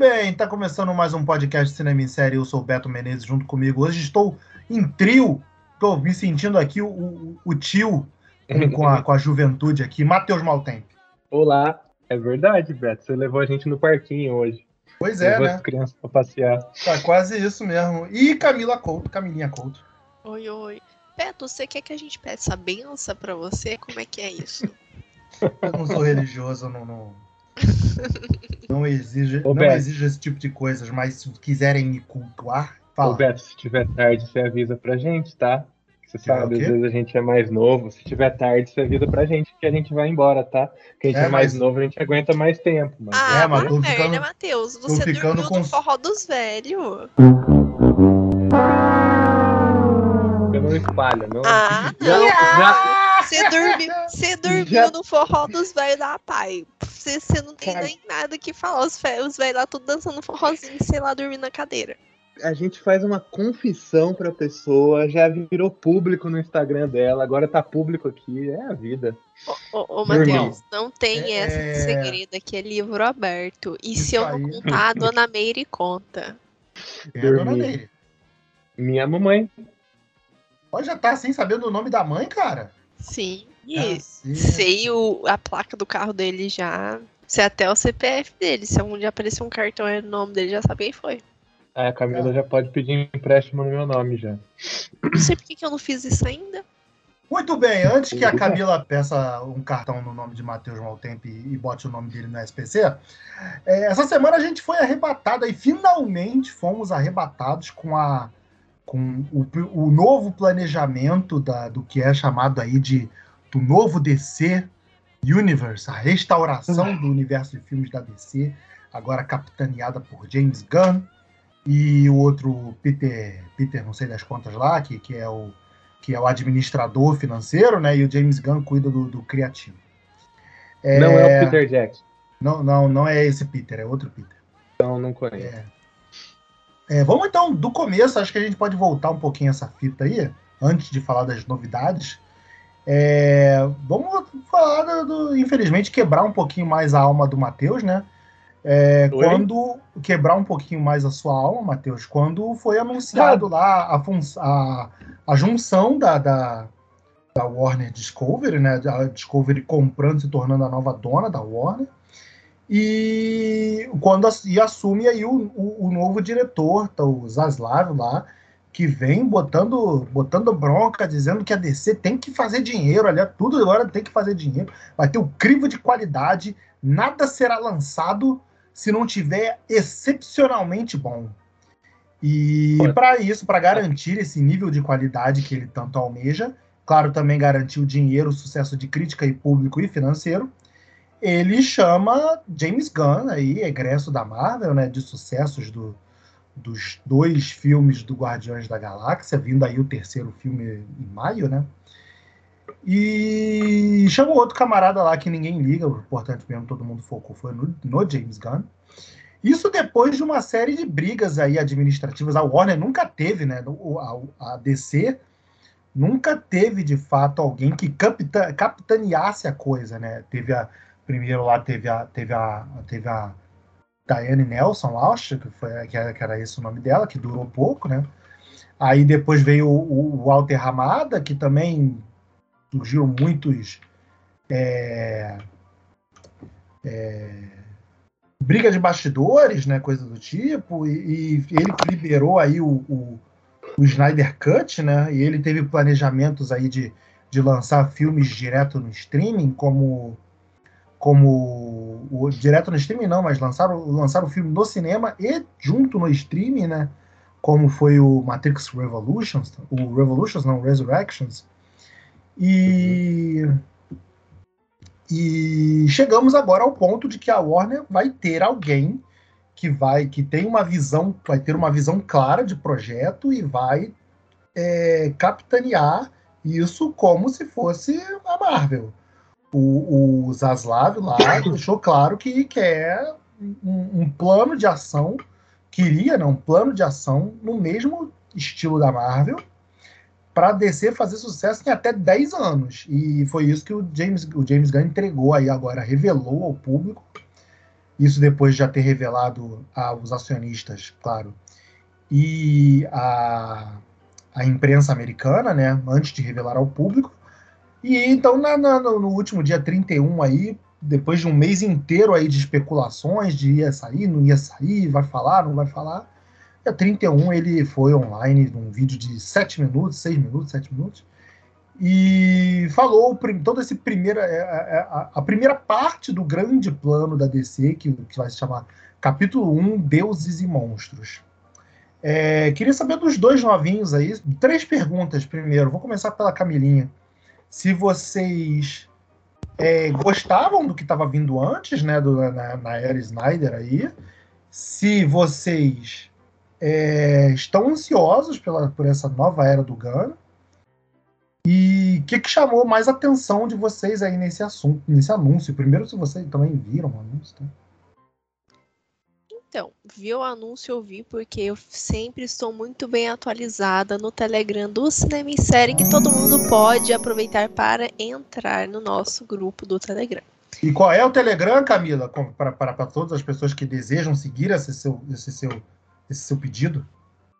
Muito bem, tá começando mais um podcast Cinema em Série. Eu sou o Beto Menezes junto comigo. Hoje estou em trio, tô me sentindo aqui o, o, o tio com, a, com a juventude aqui, Matheus Maltempo. Olá, é verdade, Beto. Você levou a gente no parquinho hoje. Pois é, levou né? as crianças pra passear. Tá quase isso mesmo. E Camila Couto, Camilinha Couto. Oi, oi. Beto, você quer que a gente peça a benção pra você? Como é que é isso? Eu não sou religioso, não, não, não, exige, Ô, não Beto. exijo esse tipo de coisas, mas se quiserem me cultuar, Ô, fala. Beto, se tiver tarde, você avisa pra gente, tá? Você Tiver sabe, às vezes a gente é mais novo. Se tiver tarde, você avisa pra gente que a gente vai embora, tá? Porque a gente É, é, mais mas- novo, a gente aguenta mais tempo. Mas Ah, É, mas tô merda, ficando- Matheus. Você ficando dormiu com- no forró dos velhos. eu não espalho, não. Ah, Já- não. já- Você dormiu, você dormiu Já- no forró dos velhos da pai. Você, você não tem Cara. nem nada que falar. Os, velhos lá tudo dançando forrozinho, sei lá, dormindo na cadeira. a gente faz uma confissão pra pessoa, já virou público no Instagram dela, agora tá público aqui, é a vida. Ô, ô, Dormiu. Matheus, não tem É- essa de segredo aqui, é livro aberto. E Isso se eu não aí. contar, a dona Meire conta. É a dona dormi. Neire. Minha mamãe. Pode já tá sem saber do nome da mãe, cara? Sim. E Cacete. sei o, a placa do carro dele já. Sei até o CPF dele. Se algum dia aparecer um cartão aí no nome dele, já sabe quem foi. Aí a Camila já pode pedir empréstimo no meu nome já. Não sei por que que eu não fiz isso ainda. Muito bem, antes que a Camila peça um cartão no nome de Matheus Maltempo e, e bote o nome dele no SPC, é, essa semana a gente foi arrebatada e finalmente fomos arrebatados com a com o, o novo planejamento da, do que é chamado aí de do novo DC Universe, a restauração do universo de filmes da DC, agora capitaneada por James Gunn e o outro Peter, Peter não sei das contas lá, que, que é o que é o administrador financeiro, né? E o James Gunn cuida do, do criativo. É, Não é o Peter Jackson. Não, não, não é esse Peter, é outro Peter. Então não conheço. É, vamos então do começo, acho que a gente pode voltar um pouquinho essa fita aí, antes de falar das novidades. É, vamos falar do, infelizmente, quebrar um pouquinho mais a alma do Matheus, né? É, quando quebrar um pouquinho mais a sua alma, Matheus, quando foi anunciado lá a, a, a junção da, da, da Warner Discovery, né? A Discovery comprando, se tornando a nova dona da Warner. E quando e assume aí o, o, o novo diretor, tá, o Zaslav lá, que vem botando, botando bronca, dizendo que a DC tem que fazer dinheiro, aliás, tudo agora tem que fazer dinheiro, vai ter o crivo de qualidade, nada será lançado se não tiver excepcionalmente bom. E para isso, para garantir esse nível de qualidade que ele tanto almeja, claro, também garantir o dinheiro, o sucesso de crítica e público e financeiro, ele chama James Gunn, aí, egresso da Marvel, né, de sucessos do, dos dois filmes do Guardiões da Galáxia, vindo aí o terceiro filme em maio, né? E chama outro camarada lá que ninguém liga, o importante mesmo, todo mundo focou, foi no, no James Gunn. Isso depois de uma série de brigas aí administrativas. A Warner nunca teve, né? A, a DC nunca teve de fato alguém que capita, capitaneasse a coisa, né? Teve a primeiro lá teve a teve a teve a Diane Nelson, acho que foi que era, que era esse o nome dela, que durou pouco, né? Aí depois veio o, o Walter Ramada, que também surgiram muitos é, é, briga de bastidores, né, coisa do tipo, e, e ele que liberou aí o, o, o Snyder Cut, né, e ele teve planejamentos aí de, de lançar filmes direto no streaming, como como o, direto no streaming não, mas lançaram, lançaram o filme no cinema e junto no streaming, né, como foi o Matrix Revolutions, o Revolutions não, Resurrections, e e chegamos agora ao ponto de que a Warner vai ter alguém que vai que tem uma visão, vai ter uma visão clara de projeto e vai é, capitanear isso como se fosse a Marvel. O, o Zaslav lá deixou claro que quer um, um plano de ação, queria né, um plano de ação no mesmo estilo da Marvel, para DC fazer sucesso em até 10 anos. E foi isso que o James, o James Gunn entregou aí agora, revelou ao público. Isso depois de já ter revelado aos acionistas, claro, e a, a imprensa americana, né, antes de revelar ao público. E então, na, na, no último dia 31 aí, depois de um mês inteiro aí de especulações de ia sair, não ia sair, vai falar, não vai falar, dia 31 ele foi online num vídeo de 7 minutos, 6 minutos, 7 minutos, e falou todo esse primeira é, é, é, a, a, primeira parte do grande plano da DC que, que vai se chamar capítulo 1 Deuses e Monstros. É, queria saber dos dois novinhos aí, três perguntas primeiro. Vou começar pela Camilinha. Se vocês é, gostavam do que estava vindo antes, né, do, na, na era Snyder aí, se vocês é, estão ansiosos pela, por essa nova era do Gunn, e o que, que, chamou mais atenção de vocês aí nesse assunto, nesse anúncio? Primeiro, se vocês também viram o anúncio. Tá? Então, vi o anúncio, eu vi porque eu sempre estou muito bem atualizada no Telegram do Cinema em Série, que todo mundo pode aproveitar para entrar no nosso grupo do Telegram. E qual é o Telegram, Camila, para todas as pessoas que desejam seguir esse seu, esse seu, esse seu pedido?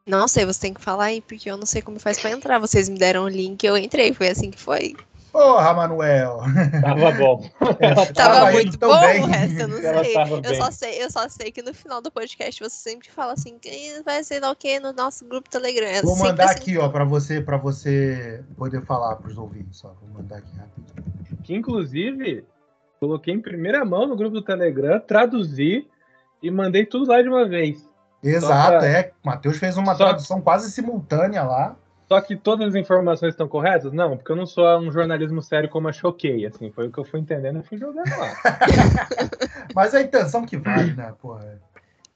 Não sei, você tem que falar aí, porque eu não sei como faz para entrar. Vocês me deram o link, eu entrei, foi assim que foi. Porra, Manuel! Tava bom. tava, tava muito bom bem. o resto, eu não sei. Eu só sei. Eu só sei que no final do podcast você sempre fala assim, vai ser o que no nosso grupo Telegram. É Vou mandar assim. aqui, ó, para você, para você poder falar para os ouvintes, só. Vou mandar aqui rapidinho. Que inclusive coloquei em primeira mão no grupo do Telegram, traduzi e mandei tudo lá de uma vez. Exato, pra... é. Matheus fez uma Só... tradução quase simultânea lá. Só que todas as informações estão corretas? Não, porque eu não sou um jornalismo sério como a Choquei, assim, foi o que eu fui entendendo e fui jogando lá. Mas a intenção que vale, né, porra.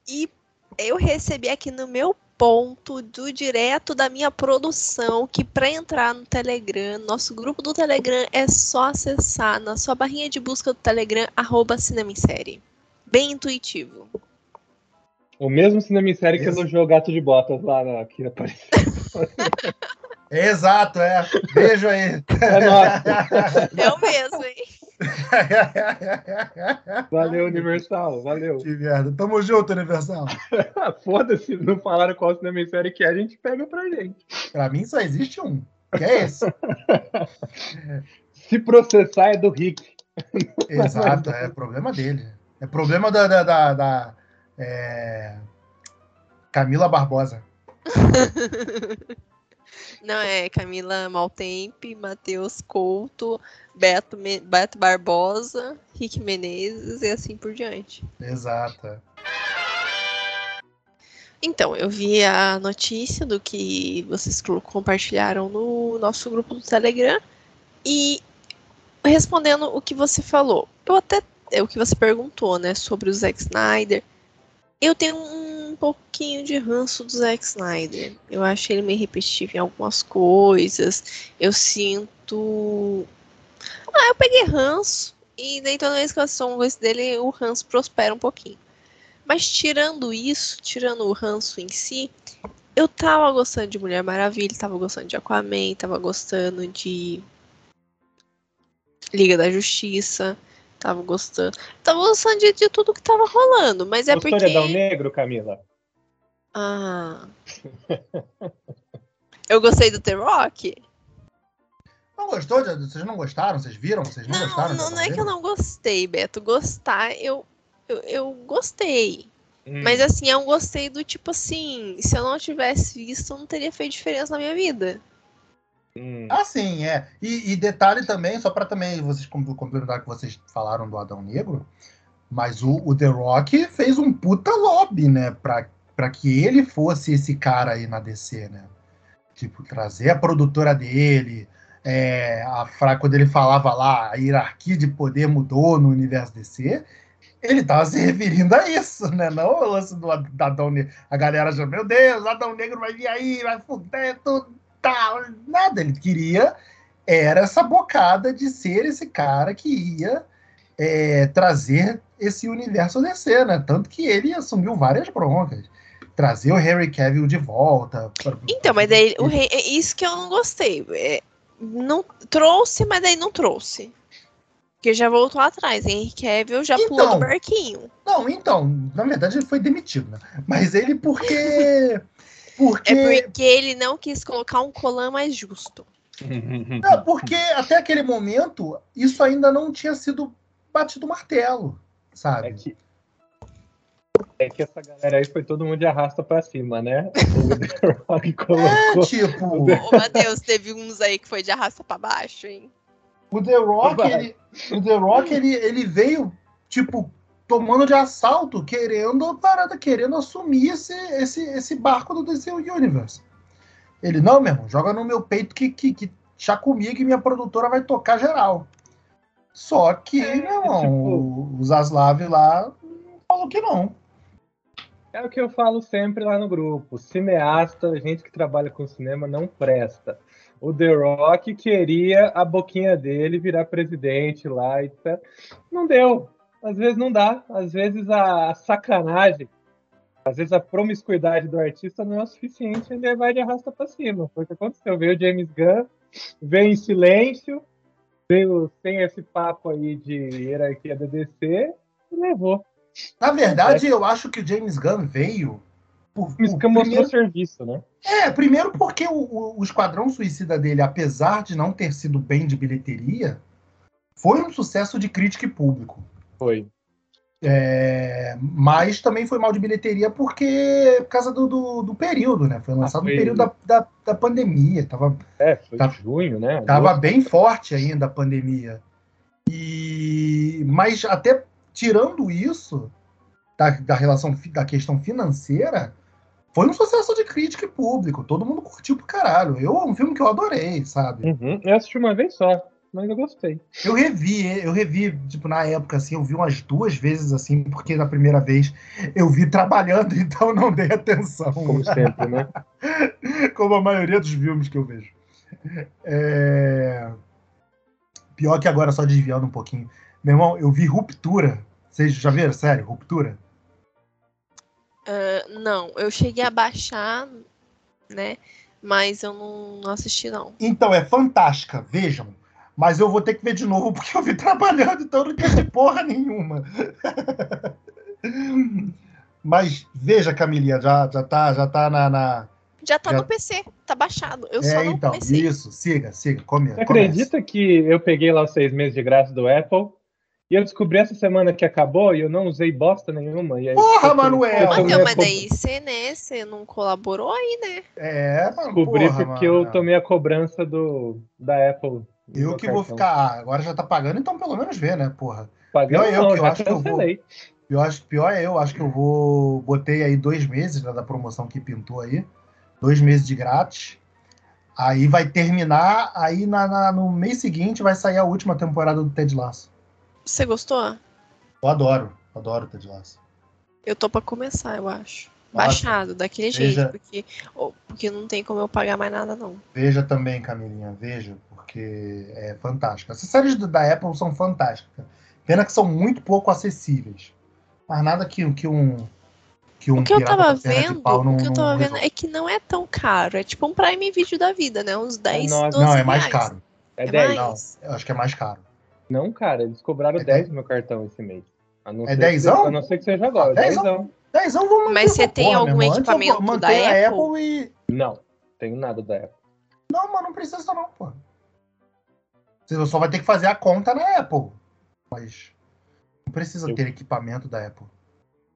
E eu recebi aqui no meu ponto do direto da minha produção que para entrar no Telegram, nosso grupo do Telegram é só acessar na sua barrinha de busca do Telegram arroba Cinema em Série. Bem intuitivo. O mesmo cinema série que elogiou o gato de botas lá na, que apareceu. Exato, é. Beijo aí. É nosso. É o mesmo, hein? Valeu, Universal. Valeu. Que merda. Tamo junto, Universal. Foda-se, não falaram qual cinema série que é, a gente pega pra gente. Pra mim só existe um. Que é esse. Se processar é do Rick. Exato, é problema dele. É problema da, da, da, da é... Camila Barbosa. Não, é Camila Maltempe, Matheus Couto, Beto, Me... Beto Barbosa, Rick Menezes e assim por diante. Exato. Então, eu vi a notícia do que vocês compartilharam no nosso grupo do Telegram e respondendo o que você falou, eu até é o que você perguntou, né, sobre o Zack Snyder eu tenho um pouquinho de ranço do Zack Snyder. Eu acho ele meio repetitivo em algumas coisas. Eu sinto. Ah, eu peguei ranço. E daí toda vez que eu assisto um coisa dele, o ranço prospera um pouquinho. Mas tirando isso, tirando o ranço em si, eu tava gostando de Mulher Maravilha, tava gostando de Aquaman, tava gostando de Liga da Justiça. Tava gostando. Tava gostando de, de tudo que tava rolando, mas é Gostou porque. Gostou de Negro, Camila? Ah. eu gostei do The Rock. Não gostou? Vocês não gostaram? Vocês viram? Vocês não, não gostaram? Não, não é que eu não gostei, Beto. Gostar, eu, eu, eu gostei. Hum. Mas assim, é um gostei do tipo assim, se eu não tivesse visto, não teria feito diferença na minha vida. Hum. Ah, sim, é. E, e detalhe também, só para também vocês complementar que vocês falaram do Adão Negro, mas o, o The Rock fez um puta lobby, né, para que ele fosse esse cara aí na DC, né? Tipo, trazer a produtora dele, é, a fra... quando ele falava lá, a hierarquia de poder mudou no universo DC, ele tava se referindo a isso, né? Não o lance do Adão Negro. A galera já, meu Deus, Adão Negro vai vir aí, vai fuder tudo tal, nada. Ele queria era essa bocada de ser esse cara que ia é, trazer esse universo DC, né? Tanto que ele assumiu várias broncas. Trazer o Harry Cavill de volta. Pra, então, mas daí o rei, é isso que eu não gostei. É, não trouxe, mas daí não trouxe. Porque já voltou atrás. Henry Cavill já Então. pulou do barquinho. Não, então, na verdade ele foi demitido, né? Mas ele porque. Porque. É porque ele não quis colocar um colã mais justo. Não, porque até aquele momento isso ainda não tinha sido batido martelo, É sabe? que, é que essa galera aí foi todo mundo de arrasta pra cima, né? O The Rock É, colocou. tipo, Ô, Matheus, teve uns aí que foi de arrasta pra baixo, hein? o The Rock, ele, o The Rock, ele, ele veio, tipo, tomando de assalto, querendo parada, querendo assumir esse, esse, esse barco do DC Universe. Ele, não, meu irmão, joga no meu peito que, que, que chá comigo e minha produtora vai tocar geral. Só que, É, meu irmão, tipo- o- o Zaslav lá falou que não. É o que eu falo sempre lá no grupo. Cineasta, gente que trabalha com cinema, não presta. O The Rock queria a boquinha dele virar presidente lá, etc. Não deu. Às vezes não dá. Às vezes a sacanagem, às vezes a promiscuidade do artista não é o suficiente, ele vai de arrasta pra cima. Foi o que aconteceu. Veio o James Gunn, veio em silêncio, veio sem esse papo aí de hierarquia da DC e levou. Na verdade, eu acho que o James Gunn veio por, por mostrou primeiro, serviço, né? é, primeiro porque o, o, o Esquadrão Suicida dele, apesar de não ter sido bem de bilheteria, foi um sucesso de crítica e público. Foi. É, mas também foi mal de bilheteria porque por causa do, do, do período, né? Foi lançado foi- no período da, da, da pandemia, tava, É, foi junho, né? tava Agosto. bem forte ainda a pandemia. E mas até tirando isso da, da relação da questão financeira, foi um sucesso de crítica e público. Todo mundo curtiu pro caralho. Eu é um filme que eu adorei, sabe? Uhum. Eu assisti uma vez só, mas eu gostei. Eu revi, eu revi, tipo, na época, assim, eu vi umas duas vezes, assim, porque na primeira vez eu vi trabalhando, então não dei atenção. Como sempre, né? como a maioria dos filmes que eu vejo. É... Pior que agora, só desviando um pouquinho. Meu irmão, eu vi Ruptura. Vocês já viram? Sério? Ruptura? Ah, não, eu cheguei a baixar, né? Mas eu não, não assisti, não. Então, é fantástica, vejam. Mas eu vou ter que ver de novo porque eu vi trabalhando, então eu não entendi porra nenhuma. Mas veja, Camilinha, já, já tá, já tá na. na- Já tá Já- no PC, tá baixado. Eu só É, não então, comecei. isso, siga, siga, come, Você comece. acredita que eu peguei lá os seis meses de graça do Apple e eu descobri essa semana que acabou e eu não usei bosta nenhuma? E aí, Porra, eu tô- Manuel! eu meio mas co- daí você, né, você não colaborou aí, né? É, mano, Descobri porra, porque mano. eu tomei a cobrança do, da Apple. Eu que vou ficar. Ah, agora já tá pagando, então pelo menos vê, né, porra? Pagando Pior eu não, que eu já acho que eu vou- cancelei. Pior, acho- pior é eu, acho que eu vou. Botei aí dois meses né, da promoção que pintou aí. Dois meses de grátis. Aí vai terminar, aí na, na- no mês seguinte vai sair a última temporada do Ted Lasso. Você gostou? Eu adoro, adoro o Ted Lasso. Eu tô pra começar, eu acho. Nossa, Baixado, daquele veja- jeito, porque, porque não tem como eu pagar mais nada, não. Veja também, Camilinha, veja, porque é fantástico. Essas séries da Apple são fantásticas. Pena que são muito pouco acessíveis. Mas nada que, que um. Que um O que eu tava vendo, não- o que eu não tava vendo é que não é tão caro. É tipo um Prime Video da vida, né? Uns 10, nossa. 12 Não, é mais reais. caro. É É 10. mais? Eu acho que é mais caro. Não, cara, eles cobraram É 10 dez? no meu cartão esse mês. A não É ser que dezão? seja- A não ser que seja agora. Ah, dezão? dezão. Dezão, vou manter Mas você tem porra, algum equipamento da a Apple? Apple e. Não, tenho nada da Apple. Não, mas não precisa não, pô. Você só vai ter que fazer a conta na Apple. Mas não precisa Eu- ter equipamento da Apple.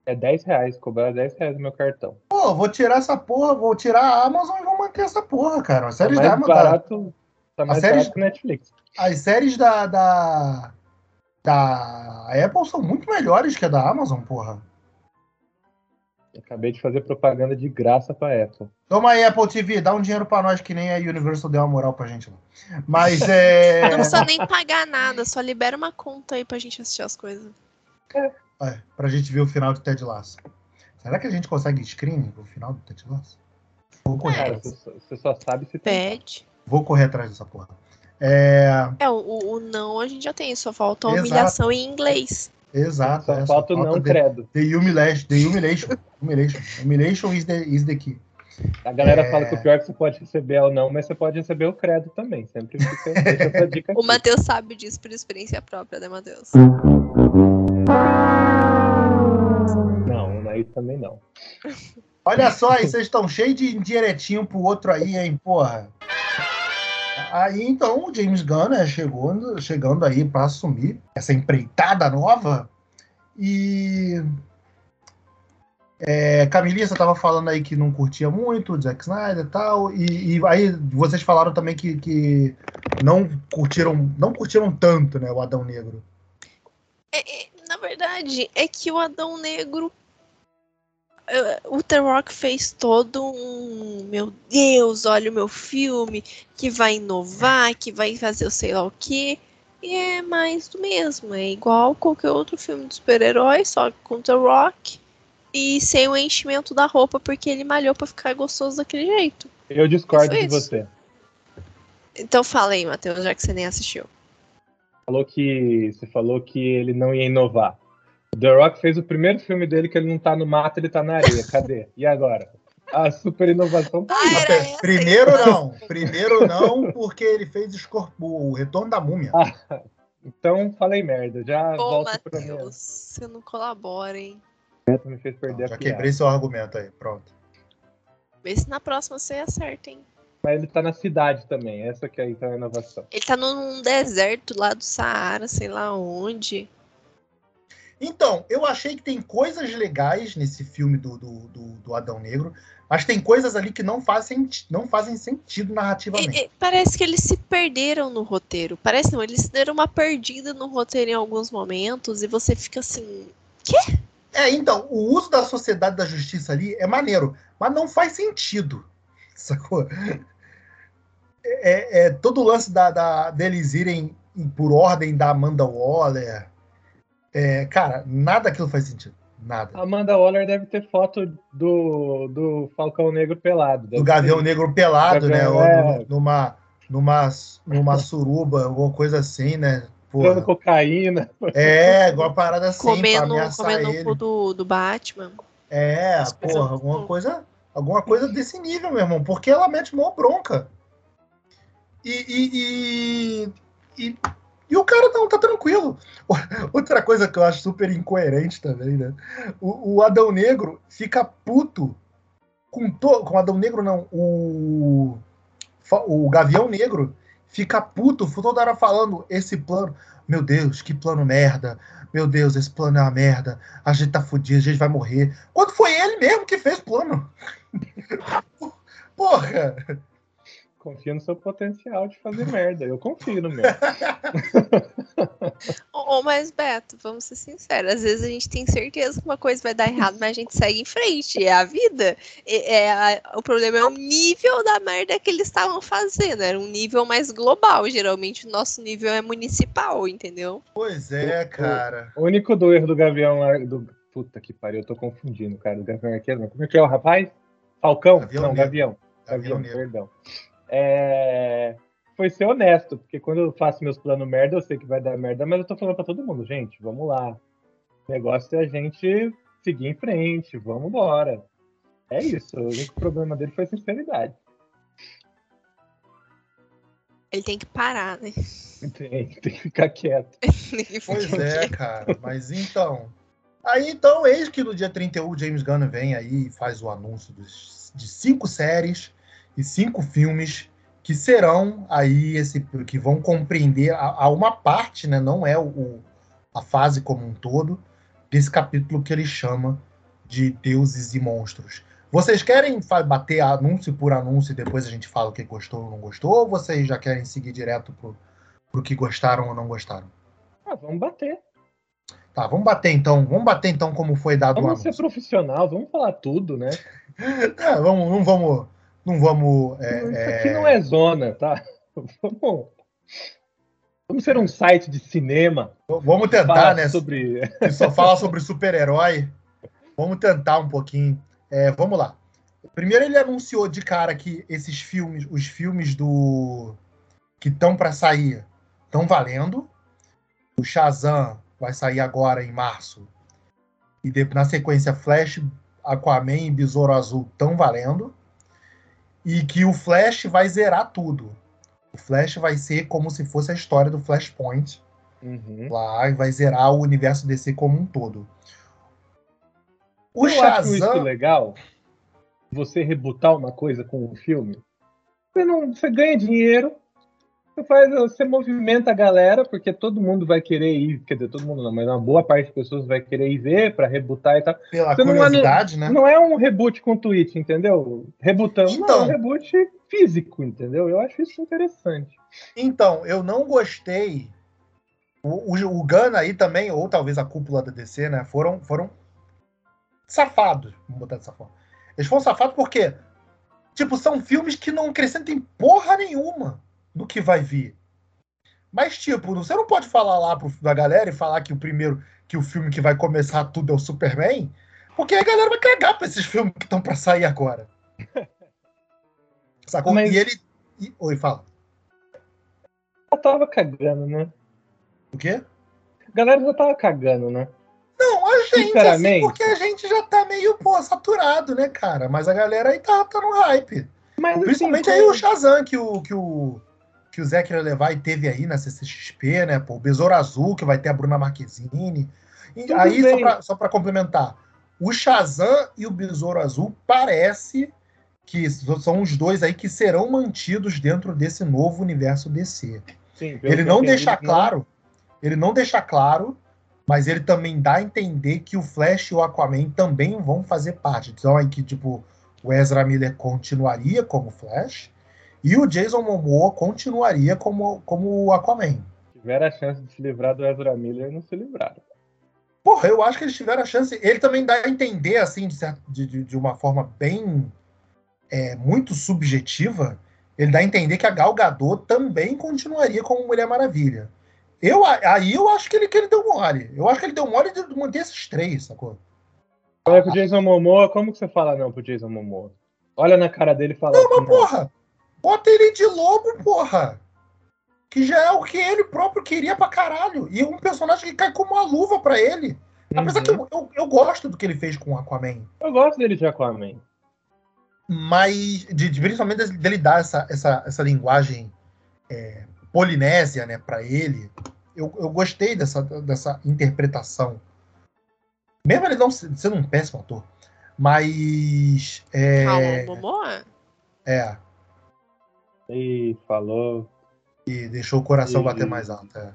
É 10 reais, cobraram 10 reais no meu cartão. Pô, vou tirar essa porra, vou tirar a Amazon e vou manter essa porra, cara. As Tá séries da mais Amazon. barato, tá mais séries- barato que Netflix. As séries da, da. Da Apple são muito melhores que a da Amazon, porra. Acabei de fazer propaganda de graça pra Apple. Toma aí, Apple TV, dá um dinheiro pra nós que nem a Universal deu uma moral pra gente lá. Mas é. Não precisa nem pagar nada, só libera uma conta aí pra gente assistir as coisas. É, pra gente ver o final do Ted Lasso. Será que a gente consegue screening pro final do Ted Lasso? Vou correr, Cara, atrás. você só, você só sabe se tem. Pede. Vou correr atrás dessa porra. É, É, o, o- o não a gente já tem, só falta a Exato. humilhação em inglês. Exato. Só é, falta o não the, credo. the humiliation. The humiliation. humiliation. Humiliation is the, is the key. A galera é... fala que o pior é que você pode receber é ou não, mas você pode receber o crédito também. Sempre fica, deixa essa dica. o Matheus sabe disso por experiência própria, né, Matheus? Não, aí também não. Olha só, aí vocês estão cheios de indiretinho pro outro aí, hein, porra. Aí então o James Gunn né, chegou, chegando aí para assumir essa empreitada nova. E é, Camilissa estava falando aí que não curtia muito o Zack Snyder e tal, e, e aí vocês falaram também que, que não curtiram não curtiram tanto, né, o Adão Negro. É, é, na verdade, é que o Adão Negro o The Rock fez todo um meu Deus, olha o meu filme que vai inovar, que vai fazer o sei lá o que. E é mais do mesmo, é igual qualquer outro filme de super-herói, só com The Rock e sem o enchimento da roupa, porque ele malhou pra ficar gostoso daquele jeito. Eu discordo de você. Então fala aí, Matheus, já que você nem assistiu. Falou que. Você falou que ele não ia inovar. The Rock fez o primeiro filme dele que ele não tá no mato, ele tá na areia. Cadê? E agora? A super inovação. Ah, primeiro não. Primeiro não, porque ele fez o Retorno da Múmia. Ah, então falei merda. Já Pô, volto Mateus, pra mim. Você não colabora, hein? me fez perder não, Já quebrei seu argumento aí, pronto. Vê se na próxima você acerta, hein? Mas ele tá na cidade também, essa que é então a inovação. Ele tá num deserto lá do Saara, sei lá onde. Então, eu achei que tem coisas legais nesse filme do, do, do, do Adão Negro, mas tem coisas ali que não fazem, não fazem sentido narrativamente. E, e, parece que eles se perderam no roteiro. Parece não, eles deram uma perdida no roteiro em alguns momentos e você fica assim. Quê? É, então, o uso da sociedade da justiça ali é maneiro, mas não faz sentido. Sacou? É, é, todo o lance da, da, deles irem por ordem da Amanda Waller é, cara, nada aquilo faz sentido. Nada. Amanda Waller deve ter foto do, do Falcão Negro pelado. Do Gavião Negro pelado, né? Gavião, né? É... Ou numa, numa, numa suruba, alguma coisa assim, né? Porra. cocaína. É, igual parada assim, comendo, comendo ele. o do, do Batman. É, porra, alguma coisa, alguma coisa desse nível, meu irmão. Porque ela mete mó bronca. E, e, e, e e o cara não tá tranquilo. Outra coisa que eu acho super incoerente também, né? O, o Adão Negro fica puto com, to, com o Adão Negro, não. O, o Gavião Negro fica puto, toda hora falando esse plano. Meu Deus, que plano merda. Meu Deus, esse plano é uma merda. A gente tá fudido, a gente vai morrer. Quando foi ele mesmo que fez o plano? Porra! Confia no seu potencial de fazer merda. Eu confio no meu. oh, mas, Beto, vamos ser sinceros. Às vezes a gente tem certeza que uma coisa vai dar errado, mas a gente segue em frente. É a vida. É, é a, o problema é o nível da merda que eles estavam fazendo. Era um nível mais global. Geralmente o nosso nível é municipal, entendeu? Pois é, cara. O, o único do erro do Gavião. Do, puta que pariu, eu tô confundindo, cara. O Gavião Arqueiro. Como é que é o rapaz? Falcão? Gavião não, Gavião. Gavião, Gavião perdão é, foi ser honesto, porque quando eu faço meus planos merda, eu sei que vai dar merda, mas eu tô falando pra todo mundo, gente, vamos lá. O negócio é a gente seguir em frente, vamos embora. É isso, o único problema dele foi a sinceridade. Ele tem que parar, né? Tem, tem que ficar quieto. pois é, cara. Mas então. Aí então, eis que no dia 31 o James Gunn vem aí e faz o anúncio dos, de cinco séries e cinco filmes que serão aí esse que vão compreender a, a uma parte, né, não é o, a fase como um todo desse capítulo que ele chama de deuses e monstros. Vocês querem bater anúncio por anúncio e depois a gente fala o que gostou ou não gostou? Ou vocês já querem seguir direto pro, pro que gostaram ou não gostaram? Ah, vamos bater. Tá, vamos bater então. Vamos bater então como foi dado vamos o anúncio. Vamos ser profissional, vamos falar tudo, né? é, vamos, não vamos não vamos. É, Isso aqui é... não é zona, tá? Vamos, vamos ser um site de cinema. Vamos tentar, né? Sobre... Que só fala sobre super-herói. Vamos tentar um pouquinho. É, vamos lá. Primeiro ele anunciou de cara que esses filmes, os filmes do que estão para sair, estão valendo. O Shazam vai sair agora em março. E na sequência Flash, Aquaman e Besouro Azul estão valendo. E que o Flash vai zerar tudo. O Flash vai ser como se fosse a história do Flashpoint Uhum. lá e vai zerar o universo DC como um todo. O Eu acho isso Shazam, legal. Você rebutar uma coisa com um filme. Você não, você ganha dinheiro. Você faz, você movimenta a galera, porque todo mundo vai querer ir, quer dizer, todo mundo não, mas uma boa parte das pessoas vai querer ir ver para rebutar e tal. pela você não é- curiosidade, né? Não é um reboot com tweet, entendeu? Rebutando, não, Então. é um reboot físico, entendeu? Eu acho isso interessante. Então, eu não gostei. O, o, o Gunn aí também, ou talvez a cúpula da DC, né? Foram, foram safados, vamos botar dessa forma. Eles foram safados porque, tipo, são filmes que não acrescentem porra nenhuma do que vai vir. Mas, tipo, você não pode falar lá pro, pra galera e falar que o primeiro, que o filme que vai começar tudo é o Superman, porque a galera vai cagar pra esses filmes que estão pra sair agora. Sacou? Mas- E ele. e- Oi, fala. Já tava cagando, né? O quê? A galera já tava cagando, né? Não, a gente, assim, porque a gente já tá meio, pô, saturado, né, cara? Mas a galera aí tá, tá no hype. Mas, Principalmente assim, aí o Shazam que o, que o, que o Zé queria levar e teve aí na CCXP, né, pô? O Besouro Azul, que vai ter a Bruna Marquezine. E Tudo aí, só bem. só pra complementar, o Shazam e o Besouro Azul parece que são os dois aí que serão mantidos dentro desse novo universo DC. sim, Ele não entendi, deixa não- claro, ele não deixa claro, mas ele também dá a entender que o Flash e o Aquaman também vão fazer parte. Então aí que tipo o Ezra Miller continuaria como Flash e o Jason Momoa continuaria como como o Aquaman. Tiveram a chance de se livrar do Ezra Miller, não se livraram. Porra, eu acho que eles tiveram a chance. Ele também dá a entender assim de, certo- de, de- de uma forma bem é, muito subjetiva. Ele dá a entender que a Gal Gadot também continuaria como Mulher Maravilha. Eu, aí eu acho que ele, que ele deu mole. Eu acho que ele deu mole de manter esses três, sacou? Olha pro Jason Momoa, como que você fala não pro Jason Momoa? Olha na cara dele e fala Não, assim, mas porra, bota ele de lobo, porra. Que já é o que ele próprio queria pra caralho. E é um personagem que cai como uma luva pra ele. Apesar Uhum. que eu, eu, eu gosto do que ele fez com o Aquaman. Eu gosto dele de Aquaman. mas de, de- principalmente dele- dar essa, essa, essa linguagem é, polinésia né, para ele, eu, eu gostei dessa, dessa interpretação. Mesmo ele não se- sendo um péssimo ator, mas é, Calma, Momoa? é E falou. e deixou o coração E- bater mais alto. É.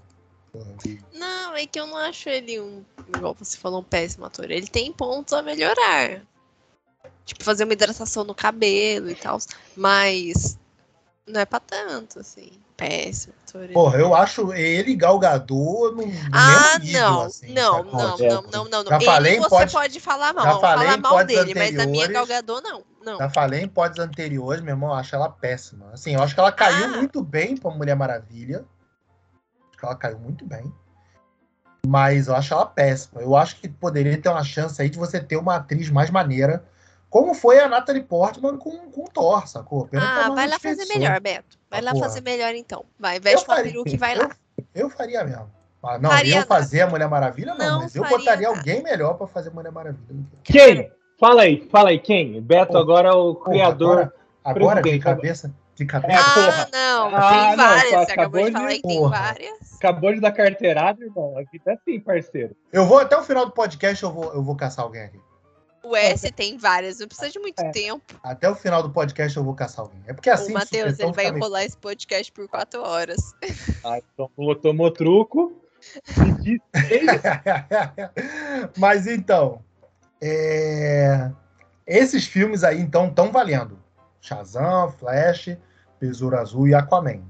Não, é que eu não acho ele um, igual você falou, um péssimo ator. Ele tem pontos a melhorar. Tipo, fazer uma hidratação no cabelo e tal. Mas não é pra tanto, assim. Péssimo ator. Porra, eu acho ele galgador no, no Ah, mesmo nível, não, assim, não, não, É, não, não, não, não. já Ele falei você pods- pode falar mal, já falei falar mal dele, mas a minha anteriores. Galgador não, não. Já falei em pods anteriores, meu irmão, eu acho ela péssima. Assim, eu acho que ela caiu Ah. muito bem pra Mulher Maravilha. Acho que ela caiu muito bem. Mas eu acho ela péssima. Eu acho que poderia ter uma chance aí de você ter uma atriz mais maneira, como foi a Natalie Portman com, com o Thor, sacou? Pena Ah, vai lá fazer melhor, Beto. Vai Ah, lá porra. fazer melhor então. Vai, veste uma peruca e vai eu- lá. Eu faria mesmo. Ah, não, Faria eu nada. fazer a Mulher Maravilha, não, Não mas eu botaria nada. alguém melhor pra fazer Mulher Maravilha. Quem? Fala aí, fala aí, quem? Beto Porra, agora é o Porra, criador. Agora, agora de cabeça. De É, cabeça. Ah, porra. não, Ah, tem não, várias. Você acabou acabou de de- falar que tem várias. Acabou de dar carteirada, irmão. A vida é assim, parceiro. Eu vou até o final do podcast, eu vou, eu vou caçar alguém aqui. O S tem várias, não precisa de muito É. tempo. Até o final do podcast eu vou caçar alguém. É porque assim. o Matheus, supetão ele vai fica meio- enrolar esse podcast por quatro horas. Ah, então tomou truco. "Ei, Mas então. É, Esses filmes aí, então, estão valendo. Shazam, Flash, Besouro Azul e Aquaman.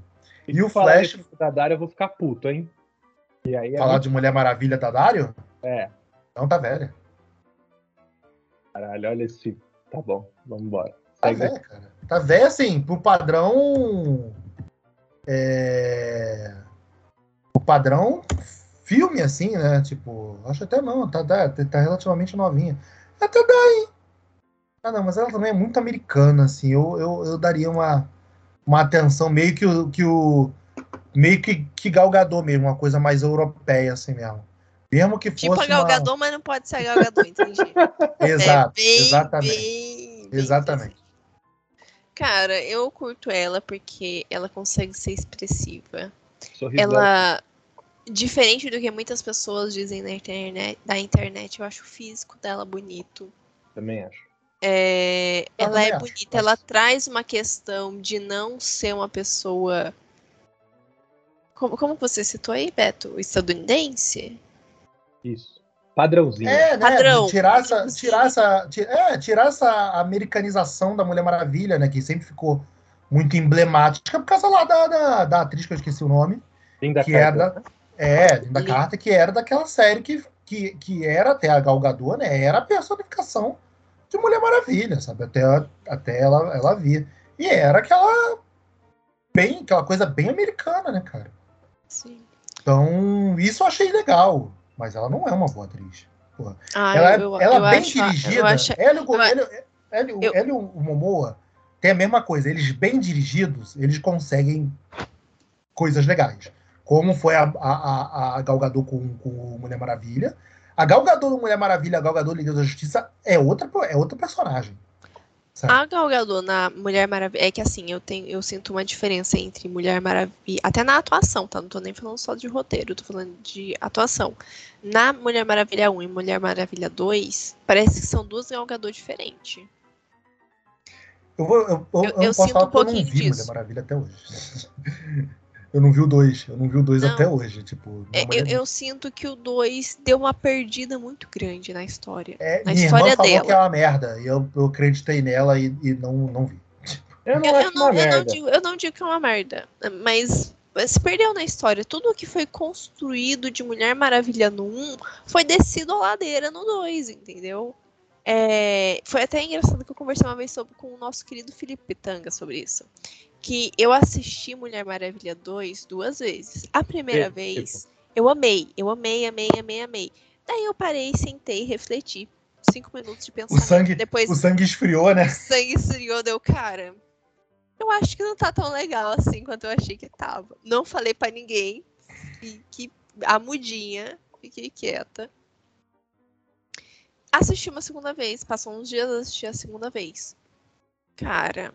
E o se falar Flash- da Dário, eu vou ficar puto, hein? E aí, Falar de Mulher Maravilha da Dario? É, Não, tá velha. caralho, olha esse. Tá bom, vamos embora. Tá velha, cara. Tá velha, assim, pro padrão. É... O padrão filme, assim, né? Tipo, acho até não, tá, tá, tá relativamente novinha. Até dá, hein? Ah, não, mas ela também é muito americana, assim. Eu, eu, eu daria uma, uma atenção meio que o. Que o meio que, que galgador mesmo, uma coisa mais europeia, assim mesmo. Mesmo que fosse. Tipo a Gal uma- mas não pode ser a Gal Gadot, entendi. Exato, é bem, exatamente. bem- bem Exatamente. Cara, eu curto ela porque ela consegue ser expressiva. Sorrisão. Ela, diferente do que muitas pessoas dizem na internet, da internet, eu acho o físico dela bonito. Também acho. É, ela também é acho, bonita, acho. ela traz uma questão de não ser uma pessoa. Como, como você citou aí, Beto? Estadunidense? Isso. Padrãozinho. É, né? Padrão. Tirar essa, tirar essa, é, tirar essa americanização da Mulher Maravilha, né? Que sempre ficou muito emblemática por causa lá da, da, da atriz que eu esqueci o nome, Fim da que carta. era da, é, da carta que era daquela série que, que, que era até a Gal Gadot, né? Era a personificação de Mulher Maravilha, sabe? Até, até ela, ela vir. E era aquela bem, aquela coisa bem americana, né, cara? Sim. Então, isso eu achei legal, mas ela não é uma boa atriz. Ah, ela eu, ela eu bem acho, dirigida. Acho, Hélio, eu a- Hélio, Hélio, eu- Hélio Momoa tem a mesma coisa. Eles bem dirigidos, eles conseguem coisas legais. Como foi a, a, a, a Gal Gadot com, com Mulher Maravilha. A Gal Gadot do Mulher Maravilha, a Gal Gadot Liga da Justiça é outra, é outra personagem. A Gal Gadot na Mulher Maravilha. É que assim, eu tenho, eu sinto uma diferença entre Mulher Maravilha. Até na atuação, tá? Não tô nem falando só de roteiro, tô falando de atuação. Na Mulher Maravilha 1 e Mulher Maravilha 2, parece que são duas Gal Gadot diferentes. Eu, vou, eu, eu, Eu- eu sinto um pouquinho vi Mulher disso. Maravilha até hoje. eu não vi o dois. Eu não vi o dois Não. até hoje. Tipo, É, Mulher- eu, eu sinto que o 2 deu uma perdida muito grande na história. É, na minha história irmã falou dela. que é uma merda. E eu, eu acreditei nela e, e não, não vi. Eu não Eu, não, eu, digo, eu não digo que é uma merda, mas se perdeu na história. Tudo o que foi construído de Mulher Maravilha no 1 foi descido a ladeira no 2, entendeu? É, foi até engraçado que eu conversei uma vez sobre, com o nosso querido Felipe Pitanga sobre isso. Que eu assisti Mulher Maravilha 2 duas vezes. A primeira Tipo, vez, eu amei, eu amei, amei, amei, amei. Daí eu parei, sentei e refleti. Cinco minutos de O pensamento. sangue, Depois o sangue esfriou, né? sangue esfriou, deu, cara. Eu acho que não tá tão legal assim quanto eu achei que tava. Não falei pra ninguém. E que a mudinha, fiquei quieta. Assisti uma segunda vez, passou uns dias, assisti a segunda vez. Cara,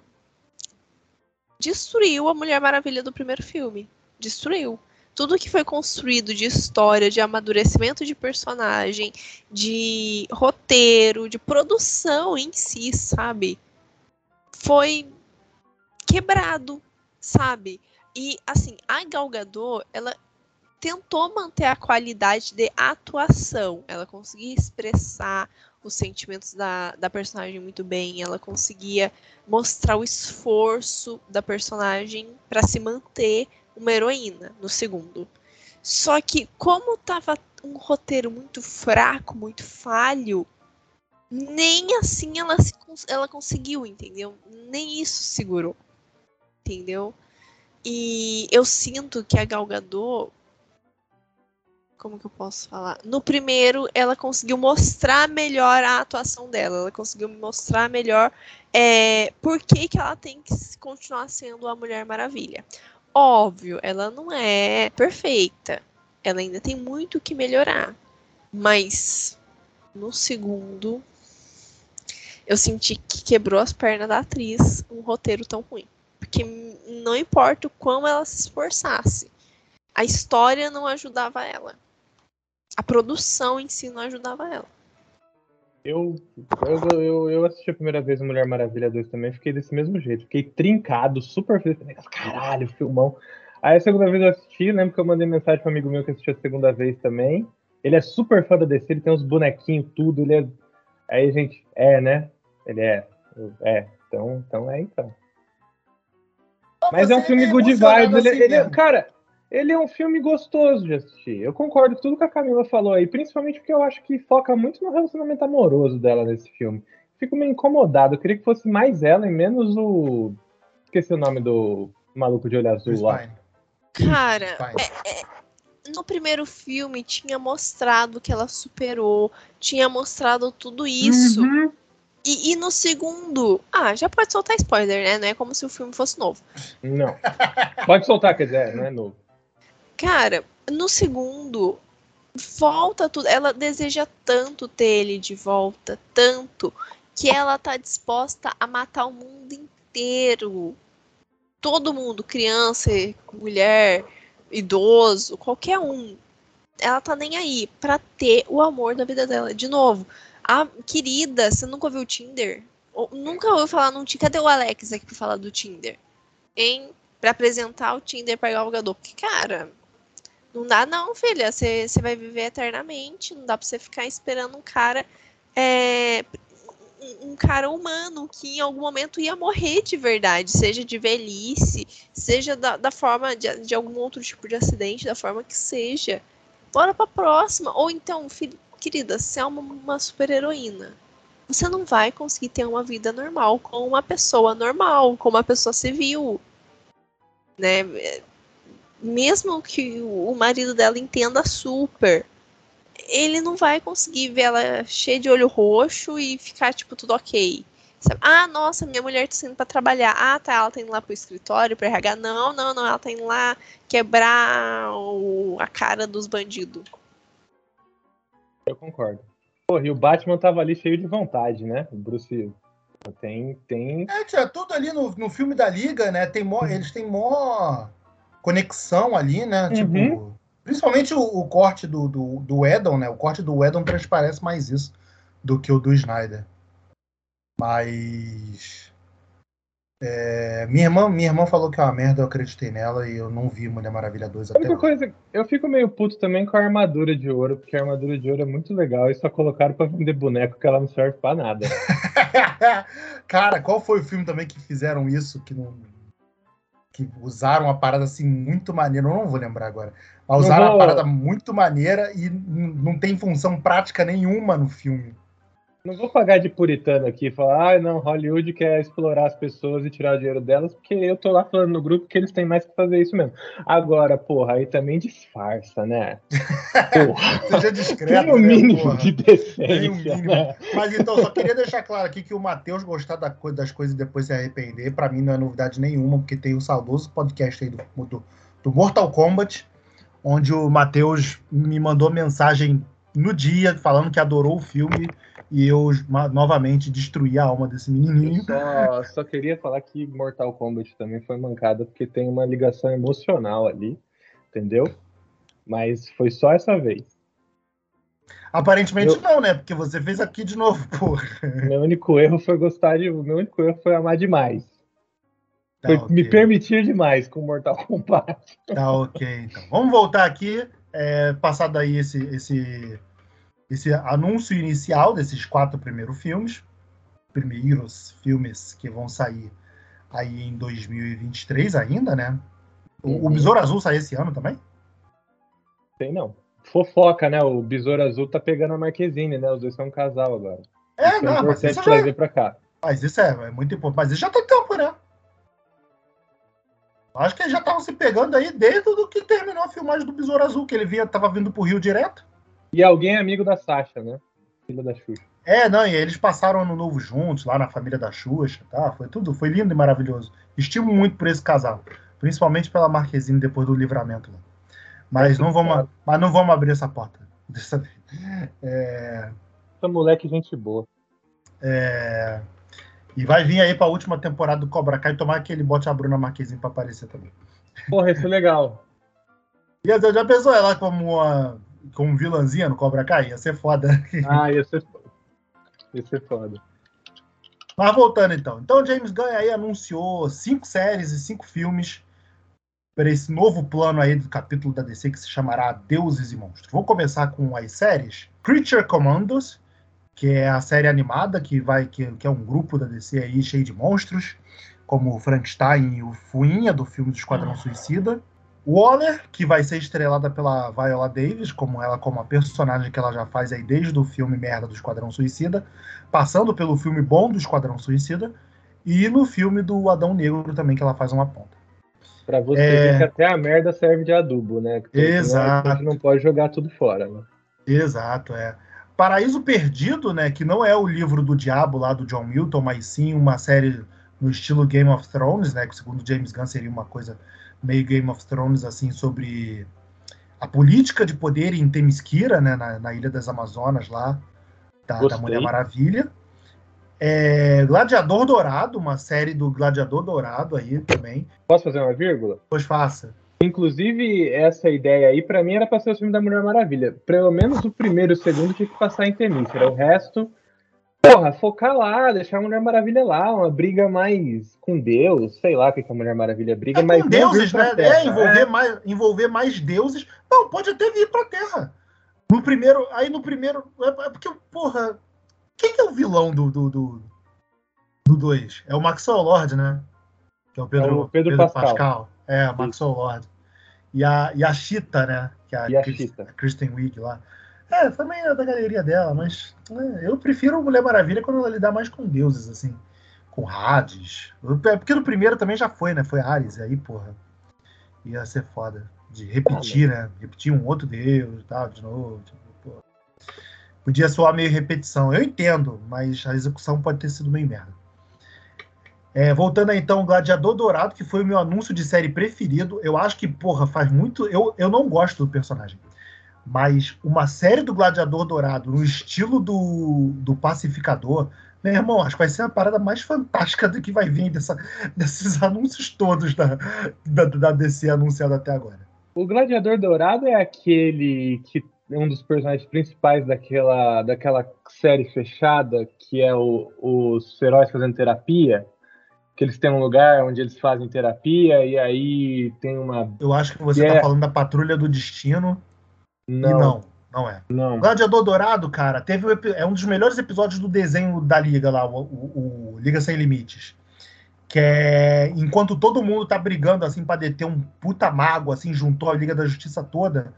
destruiu a Mulher Maravilha do primeiro filme. Destruiu. Tudo que foi construído de história, de amadurecimento de personagem, de roteiro, de produção em si, sabe? Foi quebrado, sabe? E assim, a Gal Gadot, ela tentou manter a qualidade de atuação. Ela conseguia expressar os sentimentos da, da personagem muito bem. Ela conseguia mostrar o esforço da personagem para se manter uma heroína no segundo. Só que como tava um roteiro muito fraco, muito falho, nem assim ela, se, ela conseguiu, entendeu? Nem isso segurou, entendeu? E eu sinto que a Gal Gadot, como que eu posso falar? No primeiro, ela conseguiu mostrar melhor a atuação dela, ela conseguiu mostrar melhor é, por que, que ela tem que continuar sendo a Mulher Maravilha. Óbvio, ela não é perfeita, ela ainda tem muito que melhorar, mas no segundo eu senti que quebrou as pernas da atriz um roteiro tão ruim. Porque não importa o quão ela se esforçasse, a história não ajudava ela. A produção em si não ajudava ela. Eu, eu, eu, eu assisti a primeira vez o Mulher Maravilha 2 também, fiquei desse mesmo jeito. Fiquei trincado, super feliz. Caralho, filmão. Aí a segunda vez eu assisti, lembro que eu mandei mensagem para um amigo meu que assistiu a segunda vez também. Ele é super fã da DC, ele tem uns bonequinhos, tudo. Ele é... Aí, gente, é, né? Ele é. É, então, então é então. Mas é um filme good emocionado vibes. Ele, assim ele é- mesmo. cara, ele é um filme gostoso de assistir. Eu concordo com tudo que a Camila falou aí, principalmente porque eu acho que foca muito no relacionamento amoroso dela nesse filme. Fico meio incomodado. Eu queria que fosse mais ela e menos o. Esqueci o nome do maluco de olho azul Chris lá. Pine. Cara, Pine. é- no primeiro filme tinha mostrado que ela superou, tinha mostrado tudo isso. Uhum. E, e no segundo, ah, já pode soltar spoiler, né? Não é como se o filme fosse novo. Não. Pode soltar, quer dizer, não é novo. Cara, no segundo, volta tudo. Ela deseja tanto ter ele de volta, tanto, que ela tá disposta a matar o mundo inteiro, todo mundo, criança, mulher, idoso, qualquer um, ela tá nem aí pra ter o amor da vida dela. De novo, a querida, você nunca ouviu o Tinder? Nunca ouviu falar no Tinder? Cadê o Alex aqui pra falar do Tinder? Hein? Pra apresentar o Tinder para o jogador. Porque, cara, não dá não, filha. Você vai viver eternamente. Não dá pra você ficar esperando um cara. É, um cara humano que em algum momento ia morrer de verdade, seja de velhice, seja da, da forma de, de, algum outro tipo de acidente, da forma que seja. Bora pra próxima. Ou então, filho, querida, você é uma, uma super heroína. Você não vai conseguir ter uma vida normal com uma pessoa normal, com uma pessoa civil. Né? Mesmo que o marido dela entenda super ele não vai conseguir ver ela cheia de olho roxo e ficar, tipo, tudo ok. Sabe? Ah, nossa, minha mulher tá indo pra trabalhar. Ah, tá, ela tá indo lá pro escritório, pra RH. Não, não, não, ela tá indo lá quebrar o, a cara dos bandidos. Eu concordo. Porra, e o Batman tava ali cheio de vontade, né? O Bruce tem. tem... É, tinha tudo ali no, no filme da Liga, né? Tem mó, eles têm mó conexão ali, né? Uhum. Tipo, Principalmente o, o corte do, do, do Edon, né? O corte do Edon transparece mais isso do que o do Snyder. Mas. É, minha, irmã, minha irmã falou que é uma merda, eu acreditei nela e eu não vi Mulher Maravilha 2 até. A única coisa, eu fico meio puto também com a armadura de ouro, porque a armadura de ouro é muito legal e só colocaram pra vender boneco que ela não serve pra nada. Cara, qual foi o filme também que fizeram isso? Que não. Que usaram uma parada assim muito maneira, eu não vou lembrar agora. Mas usaram vou... uma parada muito maneira e não tem função prática nenhuma no filme. Não vou pagar de puritano aqui e falar, ah, não, Hollywood quer explorar as pessoas e tirar o dinheiro delas, porque eu tô lá falando no grupo que eles têm mais que fazer isso mesmo. Agora, porra, aí também disfarça, né? Porra. Seja discreto. Tem um né, mínimo porra? de decência. Um mínimo. Né? Mas então, só queria deixar claro aqui que o Matheus gostar das coisas e depois se arrepender, para mim não é novidade nenhuma, porque tem o saudoso podcast aí do, do, do Mortal Kombat onde o Matheus me mandou mensagem no dia falando que adorou o filme e eu novamente destruí a alma desse menininho. Só, só, queria falar que Mortal Kombat também foi mancada porque tem uma ligação emocional ali, entendeu? Mas foi só essa vez. Aparentemente meu... não, né? Porque você fez aqui de novo, porra. Meu único erro foi gostar de. Meu único erro foi amar demais. Tá, Foi okay. me permitir demais com Mortal Kombat. Tá ok, então. Vamos voltar aqui, é, passado aí esse, esse, esse anúncio inicial desses quatro primeiros filmes, primeiros filmes que vão sair aí em 2023 ainda, né? O, uhum. o Besouro Azul sai esse ano também? Tem não. Fofoca, né? O Besouro Azul tá pegando a Marquezine, né? Os dois são um casal agora. É, isso é não, é mas isso trazer já... pra cá. Mas isso é, é muito importante. Mas isso já tem tempo, né? Acho que eles já estavam se pegando aí desde o que terminou a filmagem do Besouro Azul, que ele vinha, tava vindo pro Rio direto. E alguém é amigo da Sasha, né? Filha da Xuxa. É, não, e eles passaram ano novo juntos, lá na família da Xuxa, tá? Foi tudo, foi lindo e maravilhoso. Estimo muito por esse casal, principalmente pela Marquezine depois do livramento. Mas, é não vamos, mas não vamos abrir essa porta. Dessa vez. É... Essa moleque gente boa. É... E vai vir aí para a última temporada do Cobra Kai tomar que ele bote a Bruna Marquezine para aparecer também. Porra, isso é legal. E já pensou ela como uma como vilãzinha no Cobra Kai? Ia ser foda. Ah, ia ser foda. Ia ser foda. Mas voltando então. Então James Gunn aí anunciou cinco séries e cinco filmes para esse novo plano aí do capítulo da DC que se chamará Deuses e Monstros. Vou começar com as séries Creature Commandos, que é a série animada que vai que, que é um grupo da DC aí cheio de monstros, como o Frankenstein e o Fuinha do filme do Esquadrão Suicida. Waller, que vai ser estrelada pela Viola Davis, como ela como a personagem que ela já faz aí desde o filme merda do Esquadrão Suicida, passando pelo filme bom do Esquadrão Suicida e no filme do Adão Negro também que ela faz uma ponta. Pra você é... ver que até a merda serve de adubo, né? Exato. A gente não pode jogar tudo fora, né? Exato, é. Paraíso Perdido, né, que não é o livro do diabo lá do John Milton, mas sim uma série no estilo Game of Thrones, né, que segundo James Gunn seria uma coisa meio Game of Thrones, assim, sobre a política de poder em Temesquira, né, na, na Ilha das Amazonas lá, da, da Mulher Maravilha. É, Gladiador Dourado, uma série do Gladiador Dourado aí também. Posso fazer uma vírgula? Pois faça. Inclusive, essa ideia aí, para mim, era pra ser o filme da Mulher Maravilha. Pelo menos o primeiro e o segundo tinha que passar em Temícera. O resto, porra, focar lá, deixar a Mulher Maravilha lá, uma briga mais com Deus, sei lá o que, que a Mulher Maravilha briga, É mas. com deuses, né? Terra. É, envolver, Mais, envolver mais deuses. Não, pode até vir pra Terra. No primeiro. Aí no primeiro. É, é porque, porra. Quem que é o vilão do 2? Do, do, do dois? é o Maxwell Lord, né? Que é o Pedro, É o Pedro Pascal. É, o Maxwell Lord. E a, e a Chita, né? Que é a, a Chris- a Kristen Wiig lá. É, também é da galeria dela, mas é, eu prefiro Mulher Maravilha quando ela lidar mais com deuses, assim. Com Hades. É porque no primeiro também já foi, né? Foi Ares, aí, porra. Ia ser foda. De repetir, né? Repetir um outro deus e tal, de novo. Tipo, porra. Podia soar meio repetição. Eu entendo, mas a execução pode ter sido meio merda. É, voltando aí, então, Gladiador Dourado, que foi o meu anúncio de série preferido. Eu acho que, porra, faz muito. Eu, eu não gosto do personagem. Mas uma série do Gladiador Dourado, no estilo do, do Pacificador, meu irmão, acho que vai ser a parada mais fantástica do que vai vir dessa, desses anúncios todos da, da, da DC anunciado até agora. O Gladiador Dourado é aquele que é um dos personagens principais daquela, daquela série fechada, que é o, os heróis fazendo terapia. Que eles têm um lugar onde eles fazem terapia e aí tem uma. Eu acho que você Yeah. tá falando da Patrulha do Destino. E Não, não, não é. não. O Gladiador Dourado, cara, teve um é um dos melhores episódios do desenho da Liga lá, o, o- o Liga Sem Limites. Que é enquanto todo mundo tá brigando assim pra deter um puta mago, assim, juntou a Liga da Justiça toda.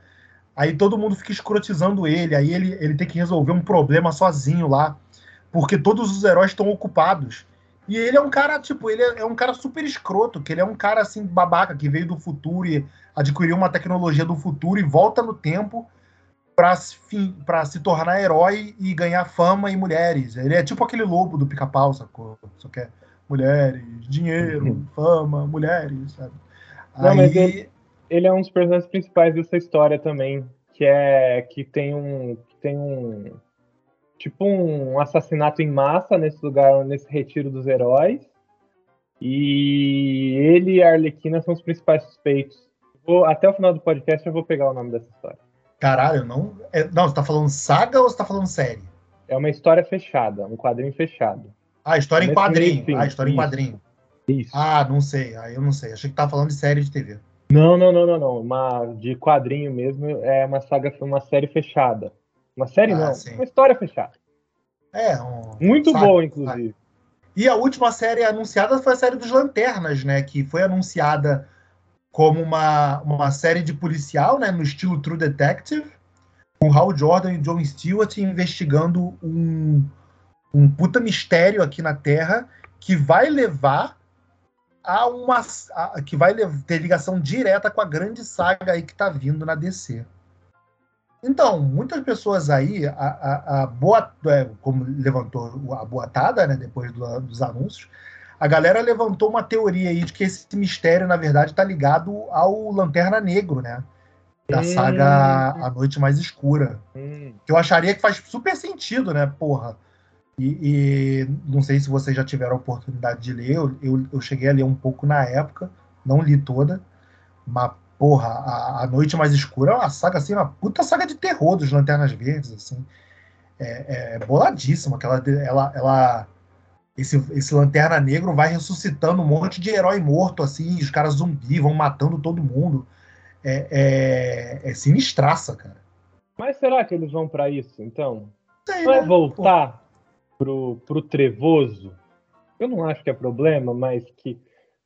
Aí todo mundo fica escrotizando ele, aí ele, ele tem que resolver um problema sozinho lá, porque todos os heróis estão ocupados. E ele é um cara, tipo, ele é é um cara super escroto, que ele é um cara assim babaca que veio do futuro e adquiriu uma tecnologia do futuro e volta no tempo para se tornar herói e ganhar fama e mulheres. Ele é tipo aquele lobo do pica-pau, sacou? Só quer mulheres, dinheiro, fama, mulheres, sabe? Não, mas Aí, ele- Ele é um dos personagens principais dessa história também, que é que tem um que tem um tipo um assassinato em massa nesse lugar, nesse retiro dos heróis. E ele e a Arlequina são os principais suspeitos. Vou- até o final do podcast eu vou pegar o nome dessa história. caralho, não. é- não, você tá falando saga ou você tá falando série? É uma história fechada, um quadrinho fechado. Ah, história em Começo, meio e quadrinho. fim. Ah, história em Isso. quadrinho. Isso. Ah, não sei. Aí eu não sei. Achei que tava falando de série de TV. Não, não, não, não, não. Uma de quadrinho mesmo é uma saga, uma série fechada. Uma série Ah, não, sim. uma história fechada. É, um. Muito saga, boa, inclusive. E a última série anunciada foi a série dos Lanternas, né? Que foi anunciada como uma, uma série de policial, né? No estilo True Detective, com Hal Jordan e John Stewart investigando um, um puta mistério aqui na Terra que vai levar a uma. a- que vai ter ligação direta com a grande saga aí que tá vindo na DC. Então, muitas pessoas aí, a, a, a boa, é, como levantou a boatada, né, depois do- dos anúncios, a galera levantou uma teoria aí de que esse mistério, na verdade, está ligado ao Lanterna Negro, né? Da Hum. saga A Noite Mais Escura. Hum. Que eu acharia que faz super sentido, né, porra? E, e não sei se vocês já tiveram a oportunidade de ler, eu, eu, eu cheguei a ler um pouco na época, não li toda, mas, porra, a, a Noite Mais Escura é uma saga, assim, uma puta saga de terror dos Lanternas Verdes, assim. É, é boladíssima, que ela, ela, ela esse, esse Lanterna Negro vai ressuscitando um monte de herói morto, assim, os caras zumbi vão matando todo mundo. É, é, é sinistraça, cara. Mas será que eles vão pra isso, então? Sei, Vai né? voltar pro, pro trevoso? Eu não acho que é problema, mas que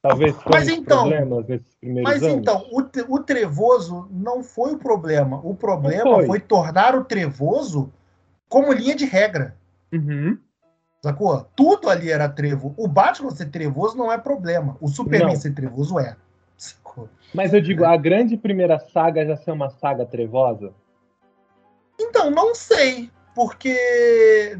talvez Mas então, problemas nesses primeiros Mas anos. então, o, o trevoso não foi o problema. O problema foi. foi. tornar o trevoso como linha de regra. Uhum. Sacou? Tudo ali era trevo. O Batman ser trevoso não é problema. O Superman Não. ser trevoso é. Sacou? Mas eu digo, a grande primeira saga já ser uma saga trevosa? Então, não sei. Porque.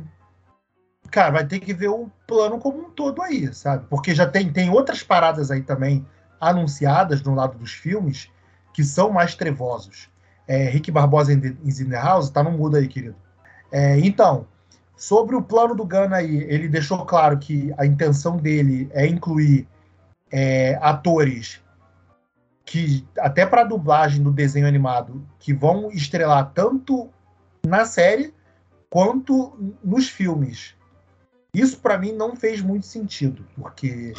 Cara, vai ter que ver o plano como um todo aí, sabe? Porque já tem, tem outras paradas aí também anunciadas no lado dos filmes que são mais trevosos. É, Rick Barbosa em the House, tá no mudo aí, querido. É, então, Sobre o plano do Gunn aí, ele deixou claro que a intenção dele é incluir é, atores que, até para dublagem do desenho animado, que vão estrelar tanto na série quanto nos filmes. Isso para mim não fez muito sentido, porque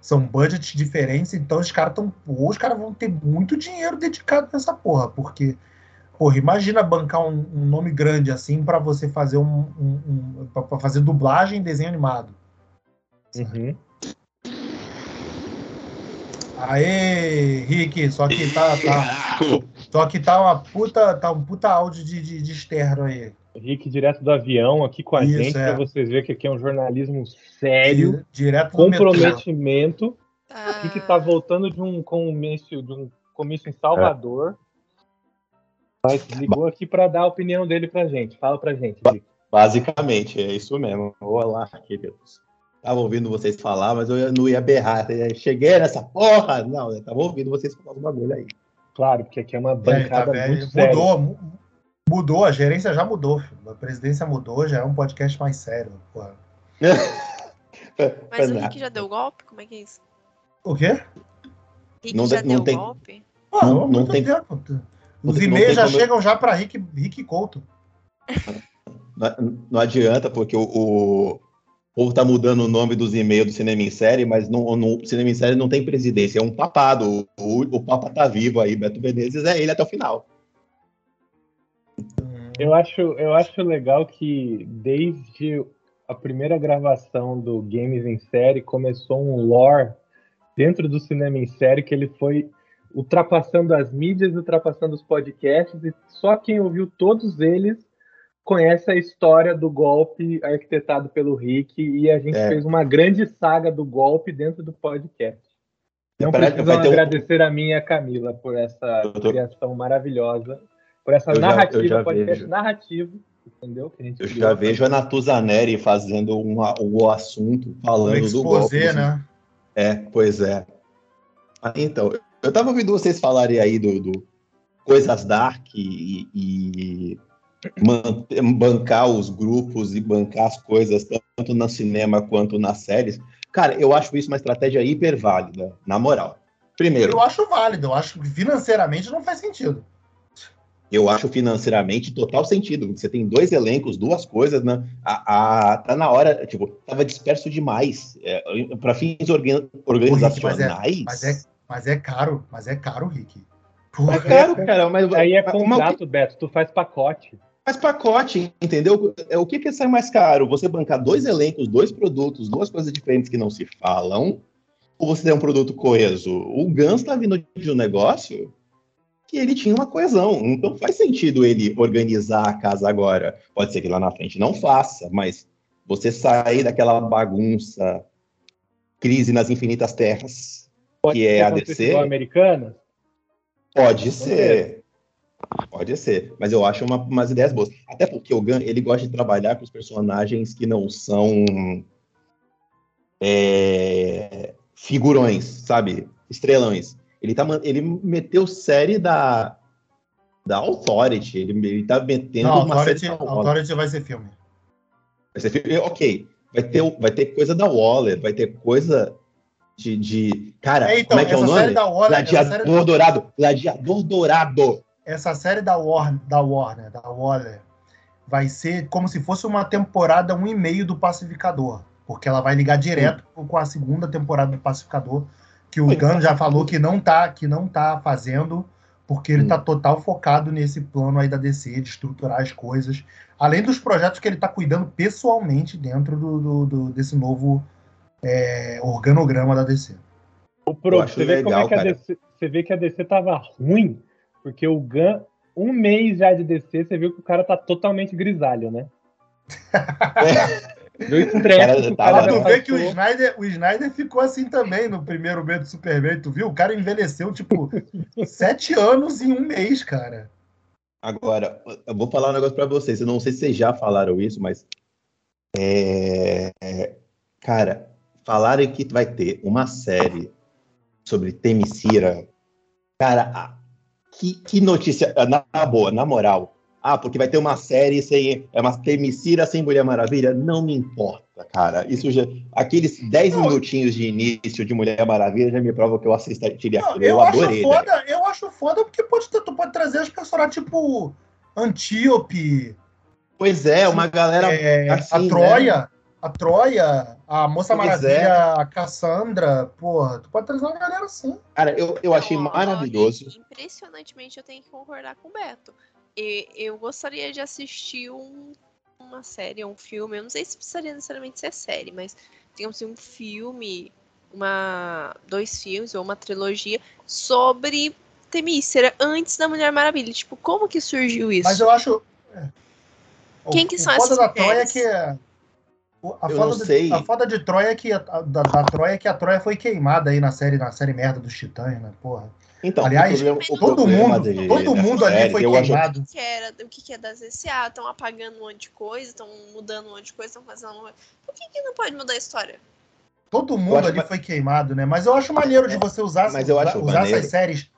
são budgets diferentes, então os caras estão. Os caras vão ter muito dinheiro dedicado nessa porra, porque Porra, imagina bancar um, um nome grande assim para você fazer um, um, um para fazer dublagem em desenho animado. Uhum. Aê, Rick, só que tá, tá só que tá uma puta, tá um puta áudio de, de, de externo aí. Rick direto do avião aqui com a Isso, gente, é. para vocês verem que aqui é um jornalismo sério, direto comprometimento. Ah. Rick tá voltando de um comício, de um comício em Salvador. É. Mas ligou aqui para dar a opinião dele pra gente. Fala pra gente. Basicamente, é isso mesmo. Olá, queridos. Tava ouvindo vocês falar, mas eu não ia berrar. Cheguei nessa porra! Não, eu tava ouvindo vocês falar um bagulho aí. Claro, porque aqui é uma bancada é, tá muito séria. Mudou, mudou, a gerência já mudou. Filho. A presidência mudou, já é um podcast mais sério. Porra. mas o Rick já deu golpe? Como é que é isso? O quê? Rick não, já não deu tem... golpe? Ah, não, não tem... Tempo. Os e-mails já como... chegam já para Rick, Rick Couto. Não, não adianta, porque o, o povo tá mudando o nome dos e-mails do Cinema em Série, mas no, no Cinema em Série não tem presidência, é um papado. O, o, o Papa tá vivo aí, Beto Menezes é ele até o final. Eu acho, eu acho legal que desde a primeira gravação do Games em Série começou um lore dentro do cinema em série que ele foi ultrapassando as mídias, ultrapassando os podcasts, e só quem ouviu todos eles conhece a história do golpe arquitetado pelo Rick, e a gente é. fez uma grande saga do golpe dentro do podcast. Não precisam agradecer um... a mim e a Camila por essa tô... criação maravilhosa, por essa eu narrativa, já, já podcast vejo. narrativo, entendeu? Que a gente eu criou. já vejo a Natuzaneri fazendo uma, o assunto, falando do golpe. né? É, pois é. Então, eu tava ouvindo vocês falarem aí do, do coisas dark e, e bancar os grupos e bancar as coisas, tanto no cinema quanto nas séries. Cara, eu acho isso uma estratégia hiper válida, na moral. Primeiro. Eu acho válido, eu acho que financeiramente não faz sentido. Eu acho financeiramente total sentido. Você tem dois elencos, duas coisas, né? A, a, tá na hora, tipo, tava disperso demais. É, para fins organ, organizacionais. Mas é, mas é, mas é caro, mas é caro, Rick. Porra. É caro, cara, mas aí é contrato, uma... Beto, tu faz pacote. Faz pacote, entendeu? É o que que sai mais caro? Você bancar dois elencos, dois produtos, duas coisas diferentes que não se falam, ou você tem um produto coeso? O Gans está vindo de um negócio que ele tinha uma coesão, então faz sentido ele organizar a casa agora. Pode ser que lá na frente não faça, mas você sair daquela bagunça, crise nas infinitas terras, Pode que é a DC. americana? Pode ser. Pode ser, mas eu acho uma, umas ideias boas. Até porque o Gun, ele gosta de trabalhar com os personagens que não são é, figurões, sabe? Estrelões. Ele, tá, ele meteu série da, da Authority, ele, ele tá metendo não, uma Authority, série Authority vai ser filme. Vai ser filme, ok. Vai ter, vai ter coisa da Waller, vai ter coisa de, de... Cara, é, então, como é que é o nome? Da Warner, Gladiador série... Dourado. Gladiador Dourado. Essa série da Warner, da Warner, da Warner, vai ser como se fosse uma temporada um e meio do Pacificador, porque ela vai ligar direto Sim. com a segunda temporada do Pacificador, que o Gunn já falou que não tá, que não tá fazendo, porque ele está total focado nesse plano aí da DC, de estruturar as coisas, além dos projetos que ele está cuidando pessoalmente dentro do, do, do desse novo é, organograma da DC. O Pro, você, vê legal, como é que a DC, você vê que a DC tava ruim, porque o Gun, um mês já de DC, você viu que o cara tá totalmente grisalho, né? Do estresse. Cara, tu vê que o Snyder, o Snyder ficou assim também no primeiro mês do Superman, tu viu? O cara envelheceu, tipo, sete anos em um mês, cara. Agora, eu vou falar um negócio pra vocês. Eu não sei se vocês já falaram isso, mas. É... Cara, falarem que vai ter uma série sobre Temicira, cara, que, que notícia, na, na boa, na moral, Ah, porque vai ter uma série sem. É uma Temicira sem Mulher Maravilha. Não me importa, cara. Isso já. Aqueles 10 minutinhos de início de Mulher Maravilha já me prova que eu assistiria Não, aquilo. eu, Eu, acho adorei. foda, né? eu acho foda porque pode ter- tu pode trazer os personagens tipo Antíope, Pois é, uma galera. é, assim, a né? Troia, a Troia, a Moça Pois Maravilha, é. a Cassandra, porra, tu pode trazer uma galera assim. Cara, eu, eu achei Não, ó, maravilhoso. Impressionantemente, eu tenho que concordar com o Beto. E, eu gostaria de assistir um- uma série, um filme. Eu não sei se precisaria necessariamente ser série, mas digamos assim, um filme, uma, dois filmes ou uma trilogia sobre Temícera antes da Mulher Maravilha. Tipo, como que surgiu isso? Mas eu acho. é. O- Quem que são essas da Troia é mulheres? que. O- A Eu foda, não de- sei. a foda de Troia é que. A, da, da Troia é que a Troia foi queimada aí na série, na série merda dos Titãs, né? Porra. Então, Aliás, o problema, o Todo problema mundo, de- todo mundo ali série, foi queimado. o que, era, o que, é das SA? Estão apagando um monte de coisa, estão mudando um monte de coisa, estão fazendo. Por que, que não pode mudar a história? Todo mundo ali ma- foi queimado, né? Mas eu acho maneiro de você usar, Mas eu acho usar maneiro. essas séries.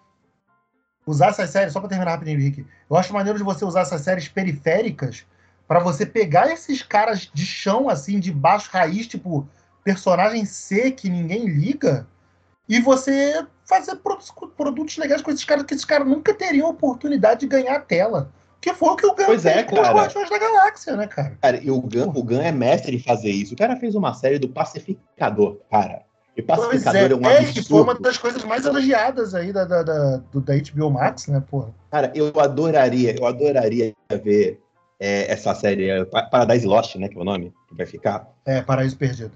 Usar essas séries, só pra terminar rapidinho, Henrique. Eu acho maneiro de você usar essas séries periféricas pra você pegar esses caras de chão, assim, de baixo raiz, tipo, personagem C que ninguém liga, e você fazer produ- produtos legais com esses caras, que esses caras nunca teriam oportunidade de ganhar a tela. Que foi o que o Gun Pois é, fez com os. Guardiões da Galáxia, né, cara? Cara, e o Gun, o Gun é mestre em fazer isso. O cara fez uma série do Pacificador, cara. E Pois Pacificador é, um é, que foi uma absurdo. das coisas mais elogiadas aí da, da, da, da HBO Max, né, porra? Cara, eu adoraria, eu adoraria ver é, essa série, é, Pa- Paradise Lost, né, que é o nome que vai ficar. É, Paraíso Perdido.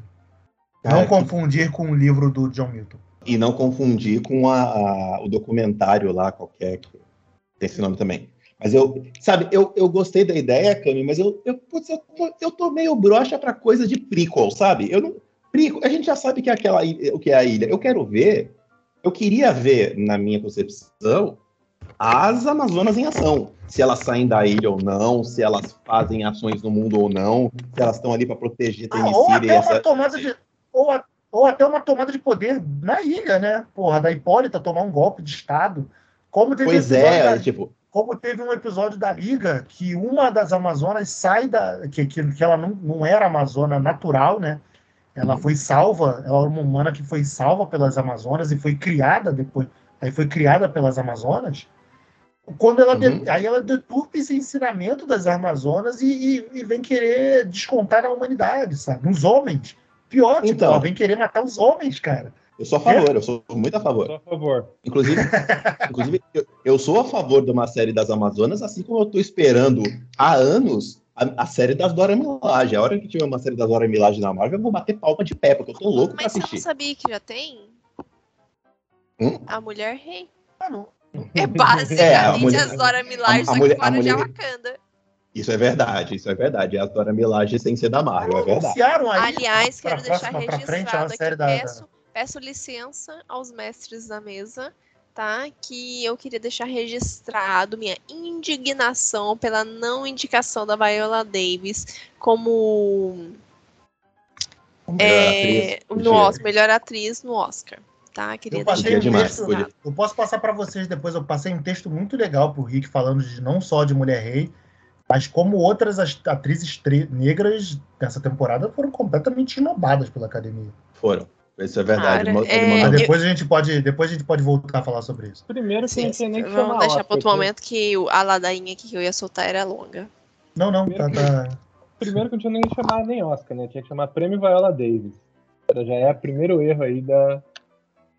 Cara, Não confundir com o livro do John Milton. E não confundir com a- a- o documentário lá, qualquer, que tem esse nome também. Mas eu, sabe, eu, eu gostei da ideia, Cami, mas eu, eu, putz, eu, tô, eu tô meio broxa pra coisa de prequel, sabe? Eu não, prequel, a gente já sabe que é aquela, o que é a ilha. Eu quero ver, eu queria ver, na minha concepção, as Amazonas em ação. Se elas saem da ilha ou não, se elas fazem ações no mundo ou não, se elas estão ali para proteger Ah, ou até uma essa. tomada de. Ou, a- ou até uma tomada de poder na ilha, né? Porra, da Hipólita tomar um golpe de Estado. Como teve, Pois é, da- tipo, como teve um episódio da Liga que uma das Amazonas sai da. que, que, que ela não, não era Amazona natural, né? Ela foi salva, ela era uma humana que foi salva pelas Amazonas e foi criada depois. Aí foi criada pelas Amazonas. Quando ela de- Uhum. aí ela deturpa esse ensinamento das Amazonas e, e- e vem querer descontar na humanidade, sabe? Nos homens. Pior, tipo, Então. ela vem querer matar os homens, cara. eu sou a favor, eu sou muito a favor. Só a favor. Inclusive, inclusive eu, eu sou a favor de uma série das Amazonas, assim como eu tô esperando há anos a, a série das Dora Milaje. A hora que tiver uma série das Dora Milaje na Marvel, eu vou bater palma de pé, porque eu tô louco pra Mas você não assistir. sabia que já tem? Hum? A Mulher Rei. Ah, não. É basicamente É, a mulher- Dora Milaje, a- a só que mulher- fora a de mulher- Wakanda. Isso é verdade, isso é verdade. É a Dora Milaje sem ser da Marvel, é verdade. Aliás, pra quero deixar próxima, registrado aqui, da- peço, peço licença aos mestres da mesa, tá? Que eu queria deixar registrado minha indignação pela não indicação da Viola Davis como é, atriz, no. Oscar, melhor atriz no Oscar, tá? Queria Eu passei um demais, texto, podia. eu posso passar para vocês depois. Eu passei um texto muito legal pro Rick falando de não só de Mulher Rei, mas como outras as- atrizes negras dessa temporada foram completamente inobadas pela academia. Foram. Isso é verdade. Cara, é, Mas depois a gente pode, depois a gente pode voltar a falar sobre isso. Primeiro que não Sim, nem que vamos deixar para outro momento que a ladainha aqui que eu ia soltar era longa. Não, não, tá, tá. Primeiro que não tinha nem que chamar nem Oscar, né? Tinha que chamar Prêmio Viola Davis. Ela Já é o primeiro erro aí da,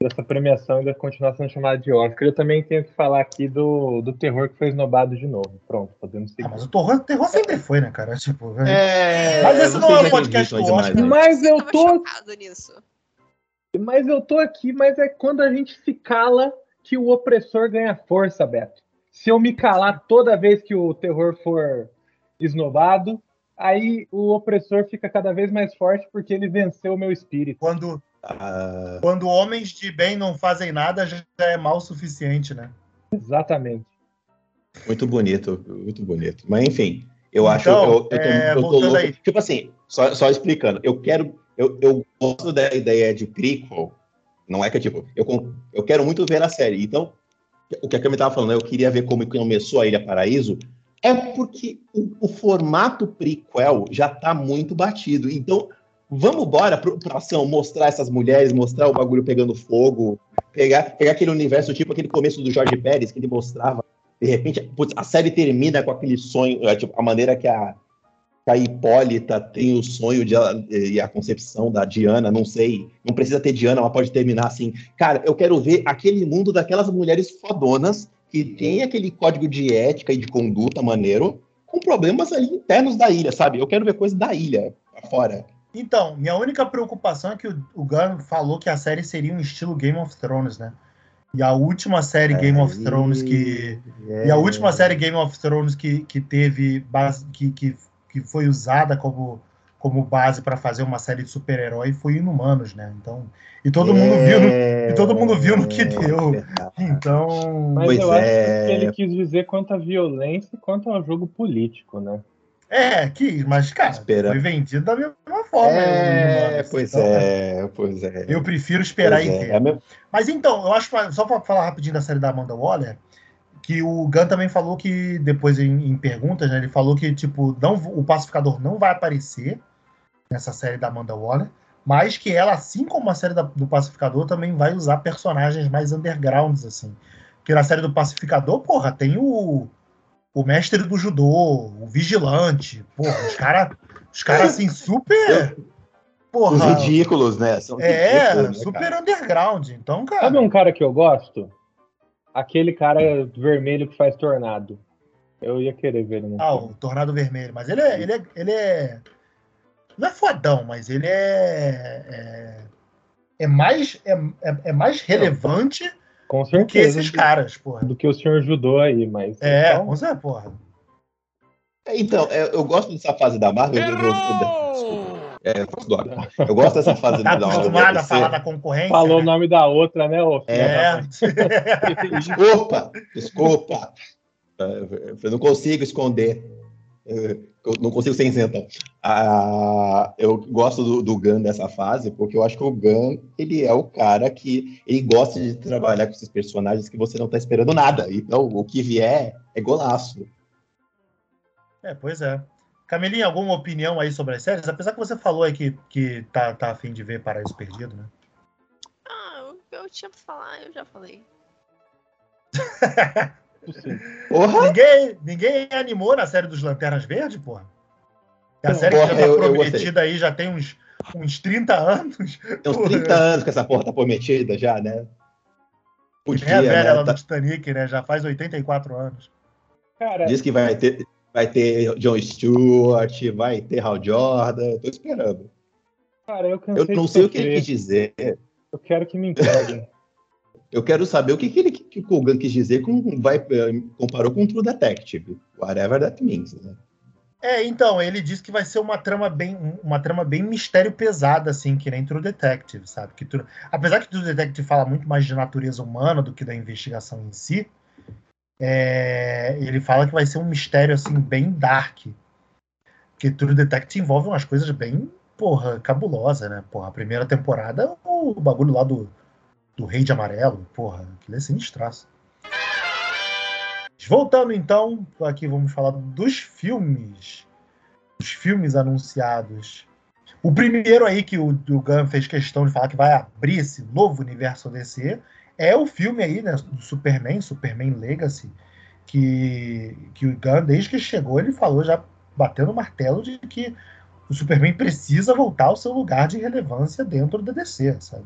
dessa premiação e da continuar sendo chamada de Oscar. Eu também tenho que falar aqui do, do terror que foi esnobado de novo. Pronto, podemos seguir. Ah, mas o terror, terror sempre foi, né, cara? Tipo, É, Mas esse não é o já podcast do Oscar. Mas eu tô, mas eu tô aqui, mas é quando a gente se cala que o opressor ganha força, Beto. Se eu me calar toda vez que o terror for esnobado, aí o opressor fica cada vez mais forte porque ele venceu o meu espírito. quando, Ah, quando homens de bem não fazem nada, já é mal o suficiente, né? Exatamente. muito bonito, muito bonito. Mas enfim, eu Então, acho. Eu, eu tô, é, eu tô louco. aí. Tipo assim, só, só explicando, eu quero. Eu, eu gosto da ideia de prequel. Não é que tipo, eu, eu quero muito ver a série. Então, o que a Cami tava falando, eu queria ver como começou a Ilha Paraíso, É porque o, o formato prequel já tá muito batido. Então, vamos embora pra ação, mostrar essas mulheres, mostrar o bagulho pegando fogo, pegar, pegar aquele universo, tipo aquele começo do Jorge Pérez, que ele mostrava. De repente, putz, a série termina com aquele sonho, é, tipo, a maneira que a, que a Hipólita tem o sonho de, e a concepção da Diana, não sei, não precisa ter Diana, ela pode terminar assim. Cara, eu quero ver aquele mundo daquelas mulheres fodonas que tem aquele código de ética e de conduta maneiro, com problemas ali internos da ilha, sabe? Eu quero ver coisa da ilha, fora. Então, minha única preocupação é que o, o Gunn falou que a série seria um estilo Game of Thrones, né? E a última série Game of Thrones que. É. E a última série Game of Thrones que, que teve. Base, que, que, que foi usada como, como base para fazer uma série de super-herói foi Inumanos, né? Então. E todo é. mundo viu no, e todo mundo viu no que deu. Então. Mas pois eu acho é. que ele quis dizer quanto à violência e quanto ao jogo político, né? É, que, mas, cara, Espera. foi vendido da mesma forma. É, né, pois então, é, pois é. Eu prefiro esperar pois e ver. É. É mas então, eu acho, só para falar rapidinho da série da Amanda Waller, que o Gunn também falou que, depois em, em perguntas, né, ele falou que, tipo, não, o pacificador não vai aparecer nessa série da Amanda Waller, mas que ela, assim como a série da, do pacificador, também vai usar personagens mais undergrounds, assim. Porque na série do pacificador, porra, tem o o mestre do judô, o vigilante, porra, os caras, os cara, assim, super. Porra, os ridículos, né? São é, ridículos, né, super cara? underground. Então, cara. Sabe um cara que eu gosto? Aquele cara vermelho que faz tornado. Eu ia querer ver ele. Ah, o Tornado Vermelho. Mas ele é, ele é. Ele é. Não é fodão, mas ele é. É, é mais, é, é, é mais relevante com certeza. Do que esses caras, porra. Do que o senhor ajudou aí, mas. É, então... com certeza, porra. Então, é, eu gosto dessa fase da Marvel. Eu, eu, eu, é, eu gosto dessa fase tá da Marvel. acostumado a falar da concorrência? Falou né? o nome da outra, né, ô? É. desculpa, desculpa. Eu não consigo esconder. Eu não consigo ser isento. Ah, eu gosto do, do Gun dessa fase, porque eu acho que o Gun, ele é o cara que ele gosta de trabalhar com esses personagens que você não tá esperando nada. Então, o que vier é golaço. É, pois é. Camilinha, alguma opinião aí sobre as séries? Apesar que você falou aí que, que tá, tá afim de ver Paraíso Perdido, né? Ah, eu, eu tinha pra falar, eu já falei. Porra? Ninguém, ninguém animou na série dos Lanternas Verdes, porra? A série porra, que já tá eu, prometida eu aí já tem uns, uns 30 anos. Tem uns 30 anos que essa porra tá prometida já, né? Podia, é a velha né? lá tá... do Titanic, né? Já faz 84 anos. Cara, Diz que vai ter, vai ter John Stewart, vai ter Hal Jordan. Tô esperando. Cara, eu, eu não sei o que ele quis dizer. Eu quero que me entreguem. Eu quero saber o que, que ele que o Gun quis dizer com vai eh, comparou com True Detective, whatever that means, né? É, então, ele disse que vai ser uma trama bem uma trama bem mistério pesada assim, que nem True Detective, sabe? Que tu, apesar que True Detective fala muito mais de natureza humana do que da investigação em si, é, ele fala que vai ser um mistério assim bem dark. Que True Detective envolve umas coisas bem, porra, cabulosa, né? Porra, a primeira temporada, o bagulho lá do do Rei de Amarelo. Porra, aquilo é sinistraço. Voltando então, aqui vamos falar dos filmes. Os filmes anunciados. O primeiro aí que o, o Gunn fez questão de falar que vai abrir esse novo universo DC é o filme aí, né, do Superman, Superman Legacy, que, que o Gunn, desde que chegou, ele falou já batendo o martelo de que o Superman precisa voltar ao seu lugar de relevância dentro da DC, sabe?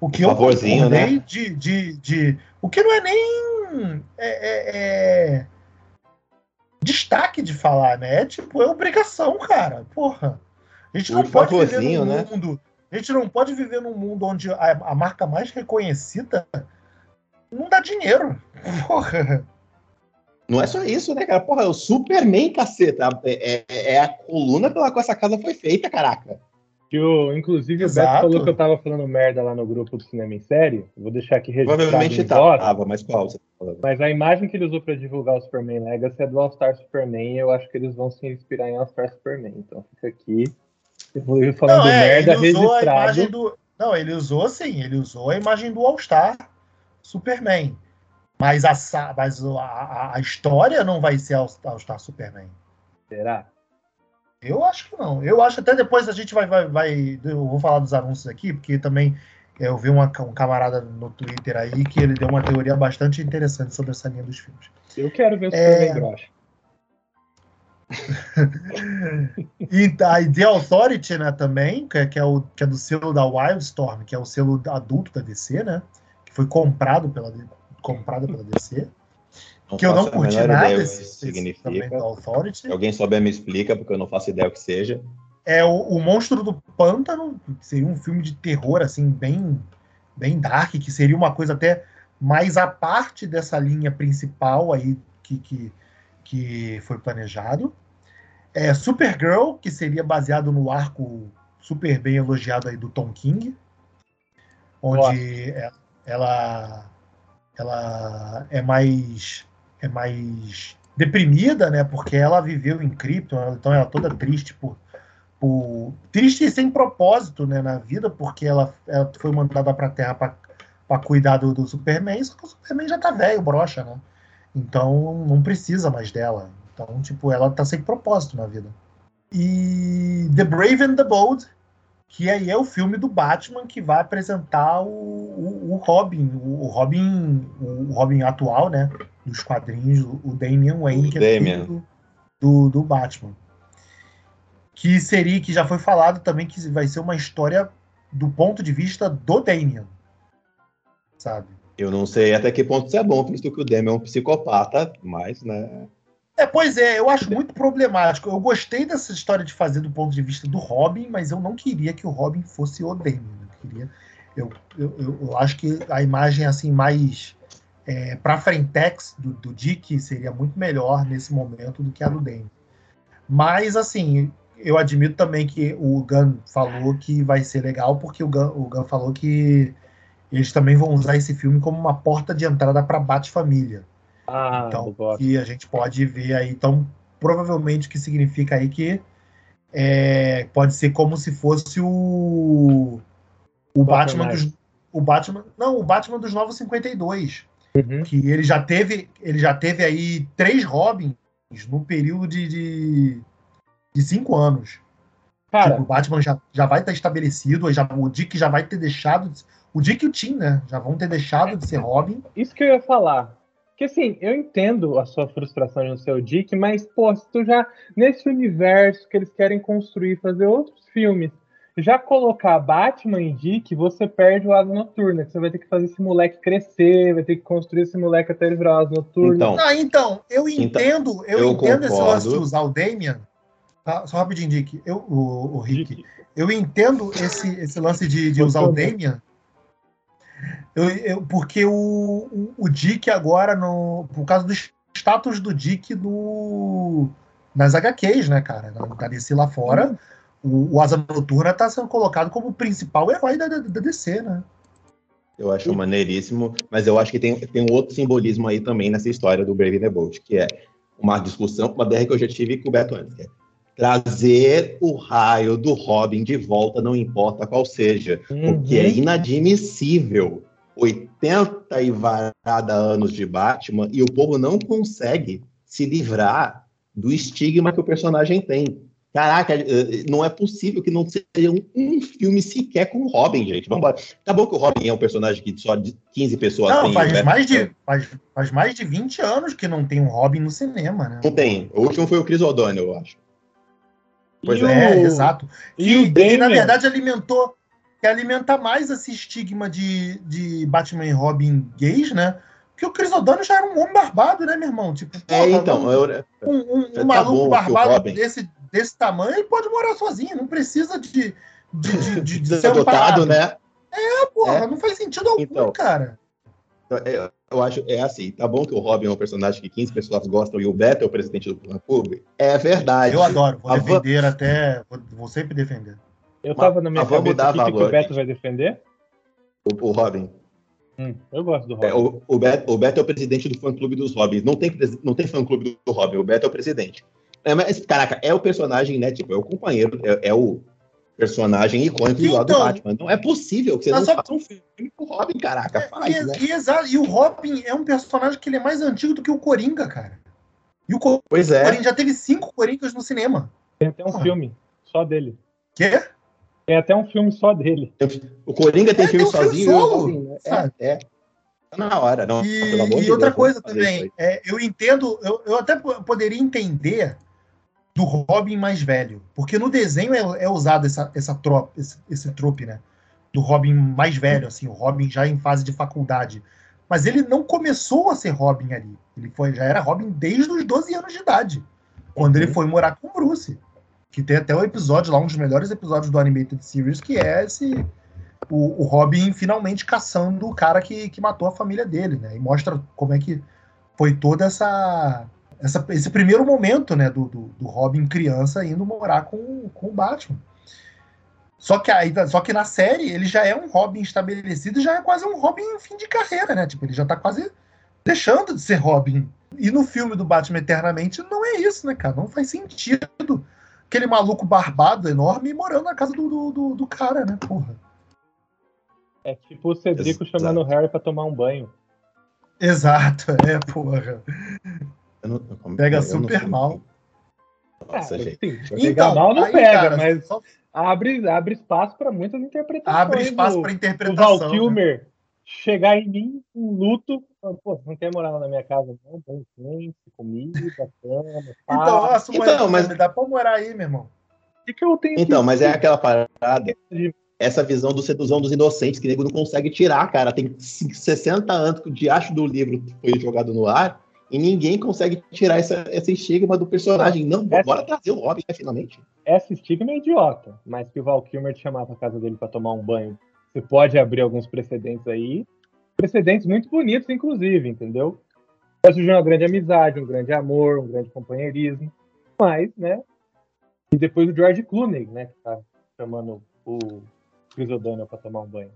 O que eu concordei né? de, de, de. O que não é nem. É, é, é, destaque de falar, né? É tipo, é obrigação, cara. Porra. A gente não o pode viver num né? mundo. A gente não pode viver num mundo onde a, a marca mais reconhecida não dá dinheiro. Porra. Não é só isso, né, cara? Porra, é o Superman, caceta. É, é, é a coluna pela qual essa casa foi feita, caraca. Que o, inclusive Exato. o Beto falou que eu tava falando merda lá no grupo do Cinema em Série. Vou deixar aqui registrado Provavelmente tava, mas qual você tá Mas a imagem que ele usou para divulgar o Superman Legacy é do All Star Superman e eu acho que eles vão se inspirar em All Star Superman. Então fica aqui. Eu falando não, é, merda ele usou registrado. A imagem do... Não, ele usou sim, ele usou a imagem do All Star Superman. Mas a, mas a, a- a história não vai ser All, All Star Superman. Será? Eu acho que não. Eu acho até depois a gente vai, vai, vai- Eu vou falar dos anúncios aqui, porque também eu vi uma- um camarada no Twitter aí que ele deu uma teoria bastante interessante sobre essa linha dos filmes. Eu quero ver o É. Superman grossa. E a The Authority, né, também, que é, que é o, que é do selo da Wildstorm, que é o selo adulto da DC, né? Que foi comprado pela, comprado pela DC. Que eu não curti nada desse, significa. Authority. Alguém souber, me explica, porque eu não faço ideia o que seja. É o, o Monstro do Pântano, que seria um filme de terror, assim, bem, bem dark, que seria uma coisa até mais à parte dessa linha principal aí que, que, que foi planejado. É Supergirl, que seria baseado no arco super bem elogiado aí do Tom King, onde é- ela, ela é mais é mais deprimida, né? Porque ela viveu em Krypton, então ela é toda triste por, por triste e sem propósito, né, na vida, porque ela, ela foi mandada para Terra para cuidar do, do Superman, só que o Superman já tá velho, brocha, né? Então não precisa mais dela. Então, tipo, ela tá sem propósito na vida. E The Brave and the Bold, que aí é o filme do Batman que vai apresentar o, o, o Robin, o, o Robin, o Robin atual, né? Dos quadrinhos, o, Damian Wayne, que é Damian. filho do, do, Batman. Que seria, que já foi falado também que vai ser uma história do ponto de vista do Damian. Sabe? Eu não sei até que ponto isso é bom, visto que o Demi é um psicopata, mas, né? É, pois é, eu acho muito problemático. Eu gostei dessa história de fazer do ponto de vista do Robin, mas eu não queria que o Robin fosse o Damian. Eu queria, eu, eu, eu acho que a imagem assim mais é, para frentex do, do Dick seria muito melhor nesse momento do que a do Damian. Mas assim, eu admito também que o Gunn falou que vai ser legal, porque o Gunn, o Gunn falou que eles também vão usar esse filme como uma porta de entrada para Bat-Família. Ah, Então, que a gente pode ver aí. Então, provavelmente o que significa aí que é, pode ser como se fosse o o Batman Batman. dos o Batman, não, o Batman dos Novos 52, Uhum. que ele já teve, ele já teve aí três Robins no período de, de, de cinco anos. Cara, Tipo, o Batman já, já vai estar estabelecido, já, o Dick já vai ter deixado, de- o Dick e o Tim, né, já vão ter deixado de ser Robin. isso que eu ia falar. Que assim, eu entendo a sua frustração no seu Dick, mas, pô, se tu já, nesse universo que eles querem construir, fazer outros filmes, já colocar Batman e Dick, você perde o Asa Noturna, que você vai ter que fazer esse moleque crescer, vai ter que construir esse moleque até ele virar Asa Noturna. Então, Ah, então, eu Então, entendo, eu, eu entendo esse concordo. lance de usar o Damian. Tá? Só rapidinho, Dick. Eu, o, o Rick. Dick. Eu entendo esse, esse lance de, de usar o Damian. Eu, eu- porque o, o, o Dick agora, no, por causa do status do Dick no, nas HQs, né, cara? Na, DC lá fora, o, o Asa Noturna tá sendo colocado como o principal herói da, da, da DC, né? eu acho maneiríssimo, mas eu acho que tem, tem um outro simbolismo aí também nessa história do Brave and the Bold, que é uma discussão, uma DR que eu já tive com o Beto antes, que é trazer o raio do Robin de volta, não importa qual seja, porque é Uhum. inadmissível 80 e varada anos de Batman e o povo não consegue se livrar do estigma que o personagem tem. Caraca, eh, não é possível que não seja um, um filme sequer com o Robin, gente. Vamos embora. Tá bom que o Robin é um personagem que só de 15 pessoas Não, têm. faz né? mais, de, faz, faz mais de 20 anos que não tem um Robin no cinema, né? Não tem. O último foi o Chris O'Donnell, eu acho. Pois E É, o- exato. E E, o e, na verdade alimentou, que alimenta mais esse estigma de, de Batman e Robin gays, né? Porque o Chris O'Donnell já era um homem barbado, né, meu irmão? Tipo, É, porra, então, eu, um, um- um tá maluco bom barbado Robin- desse, desse tamanho, ele pode morar sozinho, não precisa de, de, de, de, de ser adotado, amparado. né? É, porra, É. não faz sentido algum, Então. cara. Eu, eu acho, é assim, tá bom que o Robin é um personagem que 15 pessoas gostam e o Beto é o presidente do fã clube. É verdade. Eu adoro, vou A van- defender até. Vou, vou sempre defender. Eu tava na minha cabeça dar aqui que, que o valor, Beto gente. vai defender. O, o Robin. Hum, eu gosto do Robin. É, o, o, Beto, o Beto é o presidente do fã clube dos Robins. Não tem, não tem fã clube do Robin, o Beto é o presidente. É, mas, caraca, é o personagem, né? Tipo, é o companheiro, é, é o. personagem icônico do lado do Então- Batman. Não é possível que você não só- faça um filme com o Robin, caraca. Faz, E, né? e exa- e o Robin é um personagem que ele é mais antigo do que o Coringa, cara. E o Co- Pois é. Coringa já teve cinco Coringas no cinema. Tem até um Porra. filme só dele. Quê? Tem até um filme só dele. O Coringa tem É, filme tem um filme sozinho. solo, né? É, é. Tá na hora, não. E, pelo amor e de outra Deus, coisa também, é, eu entendo, eu, eu até po- poderia entender do Robin mais velho, porque no desenho é, é usado essa, essa trope, esse, esse trope, né? Do Robin mais velho, assim, o Robin já em fase de faculdade. Mas ele não começou a ser Robin ali. Ele foi, já era Robin desde os 12 anos de idade, quando ele Uhum. foi morar com o Bruce. Que tem até o episódio lá, um dos melhores episódios do Animated Series, que é esse o, o Robin finalmente caçando o cara que, que matou a família dele, né? E mostra como é que foi toda essa, essa esse primeiro momento, né, do, do, do Robin criança indo morar com, com o Batman. Só que aí, só que na série ele já é um Robin estabelecido, e já é quase um Robin em fim de carreira, né? Tipo, ele já tá quase deixando de ser Robin. E no filme do Batman Eternamente não é isso, né, cara? Não faz sentido aquele maluco barbado enorme morando na casa do, do, do, do cara, né? Porra. É tipo o Cedrico Exato. chamando o Harry pra tomar um banho. Exato, é, porra. Eu não- eu- Pega eu super mal. Nossa, Ah, gente. sim, pegar mal não aí, pega, cara, mas só abre, abre espaço pra muitas interpretações. abre espaço O- para o interpretação. Val né? Kilmer chegar em mim em luto, falando, pô, você não quer morar lá na minha casa, não? Bom quente, comida, cama, Então, nossa, Então, mas- dá pra morar aí, meu irmão. O que, que eu tenho Então, que- mas é aquela parada, essa visão do sedução dos inocentes, que o nego não consegue tirar, cara. Tem 60 anos que o diacho do livro foi jogado no ar e ninguém consegue tirar essa, esse estigma do personagem. Não, Essa- bora trazer o Robin, né, finalmente. Essa estigma é idiota, mas que o Val Kilmer te chamar pra casa dele pra tomar um banho, você pode abrir alguns precedentes aí, precedentes muito bonitos, inclusive, entendeu? Vai surgir uma grande amizade, um grande amor, um grande companheirismo, mas, né? E depois o George Clooney, né, que tá chamando o Chris O'Donnell pra tomar um banho.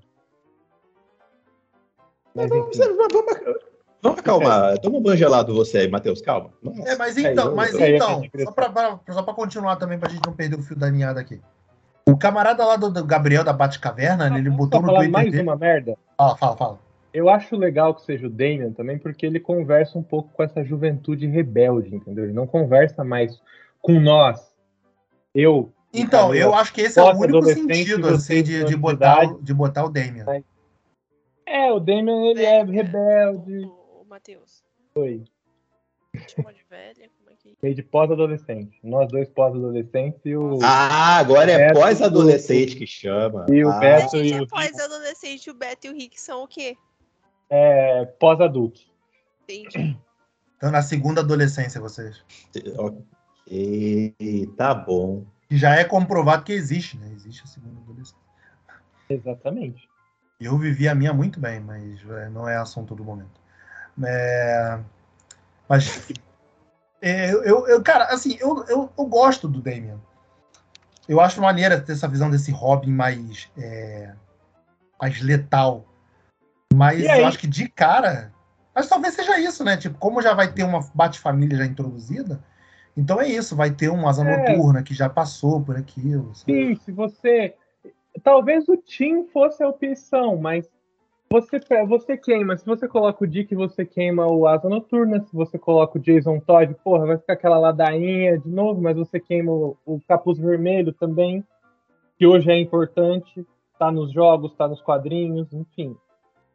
Mas, Vamos, enfim, vamos, vamos acalmar. Toma um banho gelado você aí, Matheus, calma. Nossa. É, mas É, então, eu- mas eu ia então, só pra, pra- só pra continuar também, pra gente não perder o fio da ninhada aqui. O camarada lá do, do Gabriel da Batcaverna, né, ele botou no falar Twitter mais dele. uma merda? Fala, fala, fala. Eu acho legal que seja o Damian também, porque ele conversa um pouco com essa juventude rebelde, entendeu? Ele não conversa mais com nós. Eu. Então, eu acho que esse é o único sentido, assim, de, de, botar, de botar o Damian. É, o Damian, ele é rebelde. Matheus. Foi. Chamou de velha? Como é que. Meio de pós-adolescente. Nós dois pós-adolescentes e o. Ah, agora é pós-adolescente que chama. E o Ah, Beto e é o pós-adolescente, o Beto e o Rick são o quê? É, pós-adulto. Entendi. Então, na segunda adolescência, vocês. Ok, tá bom. Já é comprovado que existe, né? Existe a segunda adolescência. Exatamente. Eu vivi a minha muito bem, mas é, não é assunto do momento. É, mas, é, eu, eu- cara, assim, eu, eu, eu gosto do Damian. Eu acho maneira ter essa visão desse Robin mais, é, mais letal. Mas eu acho que de cara. Mas talvez seja isso, né? Tipo, como já vai ter uma Bate-Família já introduzida, então é isso, vai ter uma asa É. noturna que já passou por aquilo. sabe? Sim, se você. Talvez o Tim fosse a opção, mas você, você queima. Se você coloca o Dick, você queima o Asa Noturna. Se você coloca o Jason Todd, porra, vai ficar aquela ladainha de novo, mas você queima o, o Capuz Vermelho também, que hoje é importante. Tá nos jogos, tá nos quadrinhos, enfim.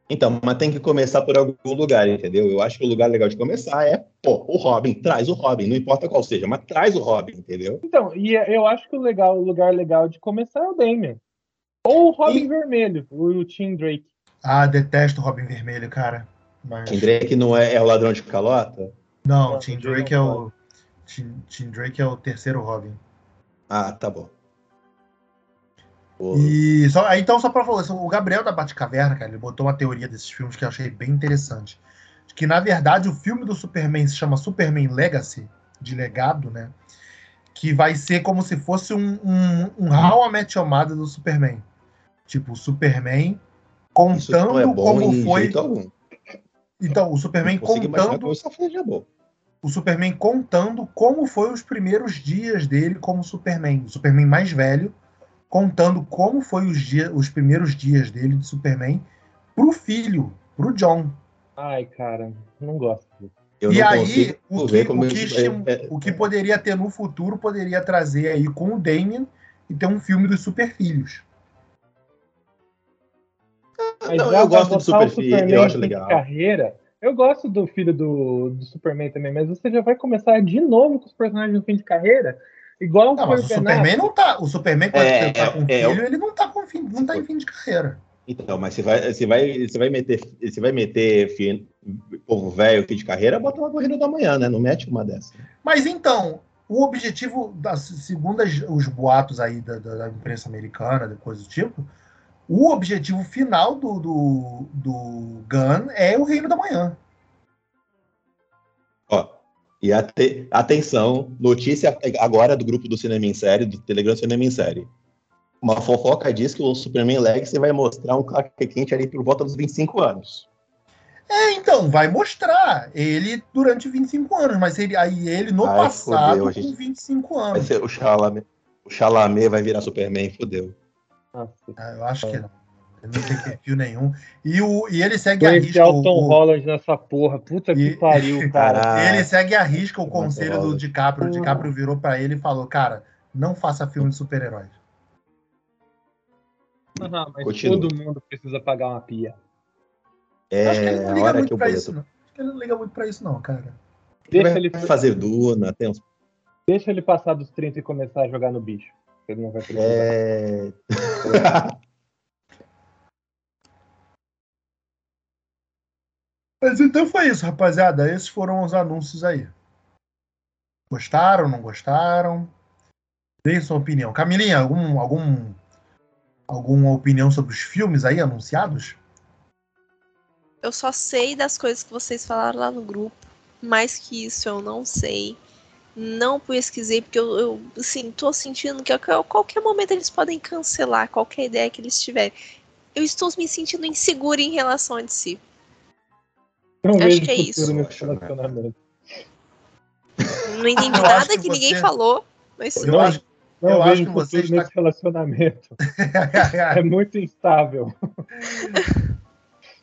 Então, mas tem que começar por algum lugar, entendeu? Eu acho que o lugar legal de começar é, pô, o Robin, traz o Robin, não importa qual seja, mas traz o Robin, entendeu? Então, e eu acho que o, legal, o lugar legal de começar é o Damian. Ou o Robin E- Vermelho, o, o Tim Drake. Ah, detesto o Robin Vermelho, cara. Mas... Tim Drake não é, é o ladrão de calota? Não, Não, Tim o Jason Drake é o. Tim, Tim Drake é o terceiro Robin. Ah, tá bom. E só, então, só pra falar, o Gabriel da Batcaverna, cara, ele botou uma teoria desses filmes que eu achei bem interessante. Que, na verdade, o filme do Superman se chama Superman Legacy, de legado, né? Que vai ser como se fosse um, um, um How I Met Your Mother do Superman. Tipo, o Superman não contando é bom como em foi. jeito algum. Então, o Superman contando o Superman contando como foi os primeiros dias dele como Superman. O Superman mais velho, contando como foi os, dia, os primeiros dias dele de Superman pro filho, pro John. Ai, cara, não gosto disso. Eu e aí, o que, o, que, estim- é- é- o que poderia ter no futuro poderia trazer aí com o Damien e ter um filme dos super filhos. Mas Não, eu gosto do Filho, Superman eu acho em legal. carreira. Eu gosto do filho do, do Superman também, mas você já vai começar de novo com os personagens no fim de carreira? Igual Não, mas o Superman não tá. O Superman, quando É, ele tá é, com é, filho, ele não tá, com fim, não tá em fim de carreira. Então, mas você vai, você vai, você vai meter, você vai meter fi- povo velho fim de carreira, bota uma corrida da manhã, né? Não mete uma dessa. Mas então, o objetivo, das, segundo as- os boatos aí da, da- da imprensa americana, de coisa do tipo, o objetivo final do, do, do Gun é o Reino da Manhã. Ó, e ate- atenção, notícia agora do grupo do Cinema em Série, do Telegram Cinema em Série. Uma fofoca diz que o Superman Legacy vai mostrar um Clark Kent ali por volta dos 25 anos. É, então, vai mostrar ele durante 25 anos, mas ele, aí ele no Ai, passado fodeu, com gente- 25 Vai anos. ser o Chalamet. O Chalamet vai virar Superman, fodeu. Ah, eu acho que não. Ele não tem perfil nenhum. E, o, e ele segue a risca. Elton o- Holland nessa porra. Puta que E- pariu, cara. Ele segue a risca o conselho do. DiCaprio. O DiCaprio virou pra ele e falou: Cara, não faça filme de super-heróis. Mas Continua. todo mundo precisa pagar uma pia. É acho que ele não a liga hora que muito o pra boleto isso, não. Acho que ele não liga muito pra isso, não, cara. Deixa vai ele, fazer Duna, tem uns... deixa ele passar dos 30 e começar a jogar no bicho. Ele não vai precisar. É... Mas então foi isso, rapaziada. Esses foram os anúncios aí. Gostaram, não gostaram? Deem sua opinião. Camilinha, algum, algum, alguma opinião sobre os filmes aí anunciados? Eu só sei das coisas que vocês falaram lá no grupo. Mais que isso eu não sei. Não pesquisei, porque eu, eu assim, tô sentindo que a qualquer momento eles podem cancelar qualquer ideia que eles tiverem. Eu estou me sentindo insegura em relação a si. Não acho que é isso. Não entendi nada acho que, que ninguém você- falou. Mas Eu Não, acho, Não Eu acho vejo que você está- nesse relacionamento. É muito instável.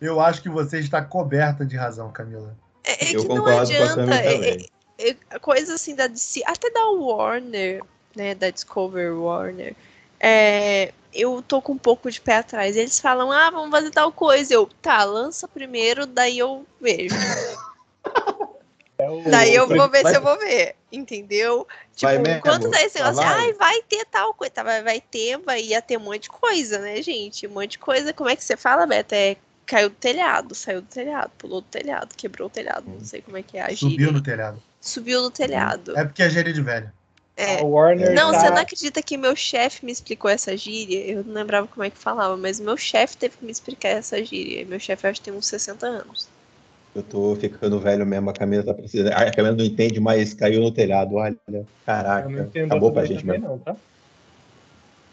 eu acho que você está coberta de razão, Camila. é, é Eu que não concordo com a adianta. Cami é- também. é- coisa assim da DC, até da Warner, né, da Discover Warner, é, eu tô com um pouco de pé atrás. Eles falam, ah, vamos fazer tal coisa. Eu, tá, lança primeiro, daí eu vejo. É o- Daí eu vou ver vai- se eu vou ver, entendeu? Tipo, Vai enquanto daí esse Ah, negócio, vai? ai, vai ter tal coisa, tá, vai, vai ter, vai ia ter um monte de coisa, né, gente? Um monte de coisa. Como é que você fala, Beto? É caiu do telhado, saiu do telhado, pulou do telhado, quebrou o telhado, não sei como é que é a gíria. Subiu no telhado. Subiu do telhado. É porque é gíria de velho. É. A Warner Não, tá- você não acredita que meu chefe me explicou essa gíria? Eu não lembrava como é que falava, mas meu chefe teve que me explicar essa gíria. Meu chefe acho que tem uns 60 anos. Eu tô ficando velho mesmo, a Camila tá precisando. A Camila não entende, mas caiu no telhado, olha. Caraca, acabou pra gente mesmo. não, tá?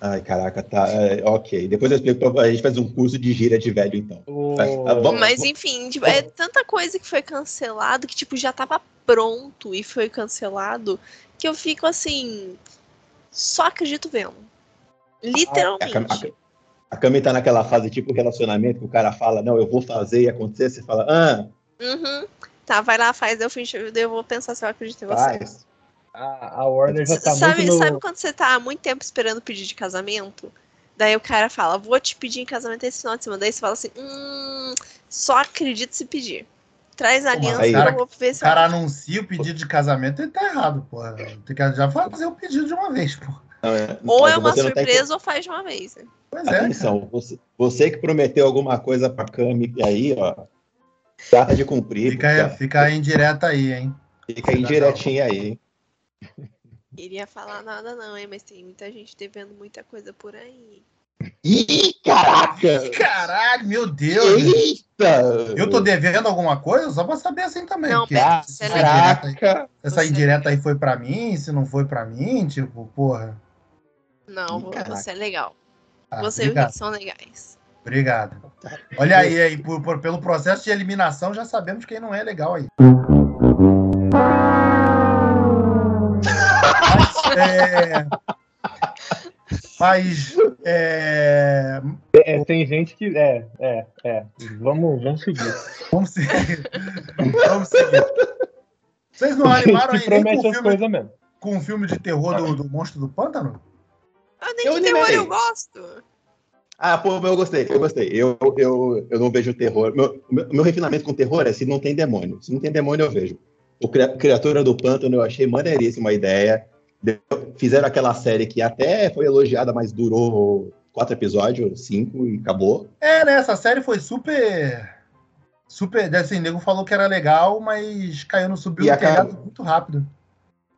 Ai, caraca, tá. é, ok. Depois eu explico pra a gente faz um curso de gíria de velho, então. O... Vai, ah, vamos- Mas enfim, tipo, é tanta coisa que foi cancelado que tipo já tava pronto e foi cancelado que eu fico assim, só acredito vendo. A, Cam- a, Literalmente. a Cami tá naquela fase tipo relacionamento que o cara fala, não, eu vou fazer e acontecer, você fala, ah, Uhum. Tá, vai lá, faz, eu finge, eu vou pensar se eu acredito em você. faz. A, a Warner já tá sabe, muito no... sabe quando você tá há muito tempo esperando pedir de casamento? Daí o cara fala, vou te pedir em casamento esse final de semana. Daí você fala assim, hum, só acredito se pedir. Traz a Pô, aliança aí- que eu vou ver O se eu cara anuncia o pedido de casamento e tá errado, porra. Tem que já fazer o pedido de uma vez, porra. Não, é- Ou é uma tem- surpresa ou faz de uma vez. né? Pois é. cara. Atenção, você, você que prometeu alguma coisa pra Cami aí, ó, trata de cumprir. Fica, Fica, fica aí em direta aí, hein? fica aí direitinho aí. hein? Queria falar nada não, hein? Mas tem muita gente devendo muita coisa por aí. Ih, caraca! Caralho, meu Deus. Eita! Eu tô devendo alguma coisa? Só pra saber assim também. Não, essa indireta aí- Caraca! se essa indireta aí foi pra mim, se não foi pra mim, tipo, porra. Não, Ih, você é legal. Ah, você e o obrigado, Rick são legais. obrigado. Olha aí, aí por- por- pelo processo de eliminação, já sabemos quem não é legal aí. Mas, é, Mas é, É, tem gente que. É, é, é. Vamos, vamos seguir. vamos seguir. vamos seguir. Vocês não animaram aí nem com filme, coisas mesmo. com o filme de terror do, do Monstro do Pântano? Ah, nem Eu de terror eu gosto. Ah, pô, eu gostei, eu gostei. Eu, eu, eu não vejo terror. Meu, meu, meu refinamento com terror é se não tem demônio. Se não tem demônio, eu vejo. O Cria- Criatura do Pântano, eu achei maneiríssima a ideia. Fizeram aquela série que até foi elogiada, mas durou quatro episódios, cinco e acabou. É, né? Essa série foi super. Super. Assim, o nego falou que era legal, mas caiu no subiu no acaba- telhado muito rápido.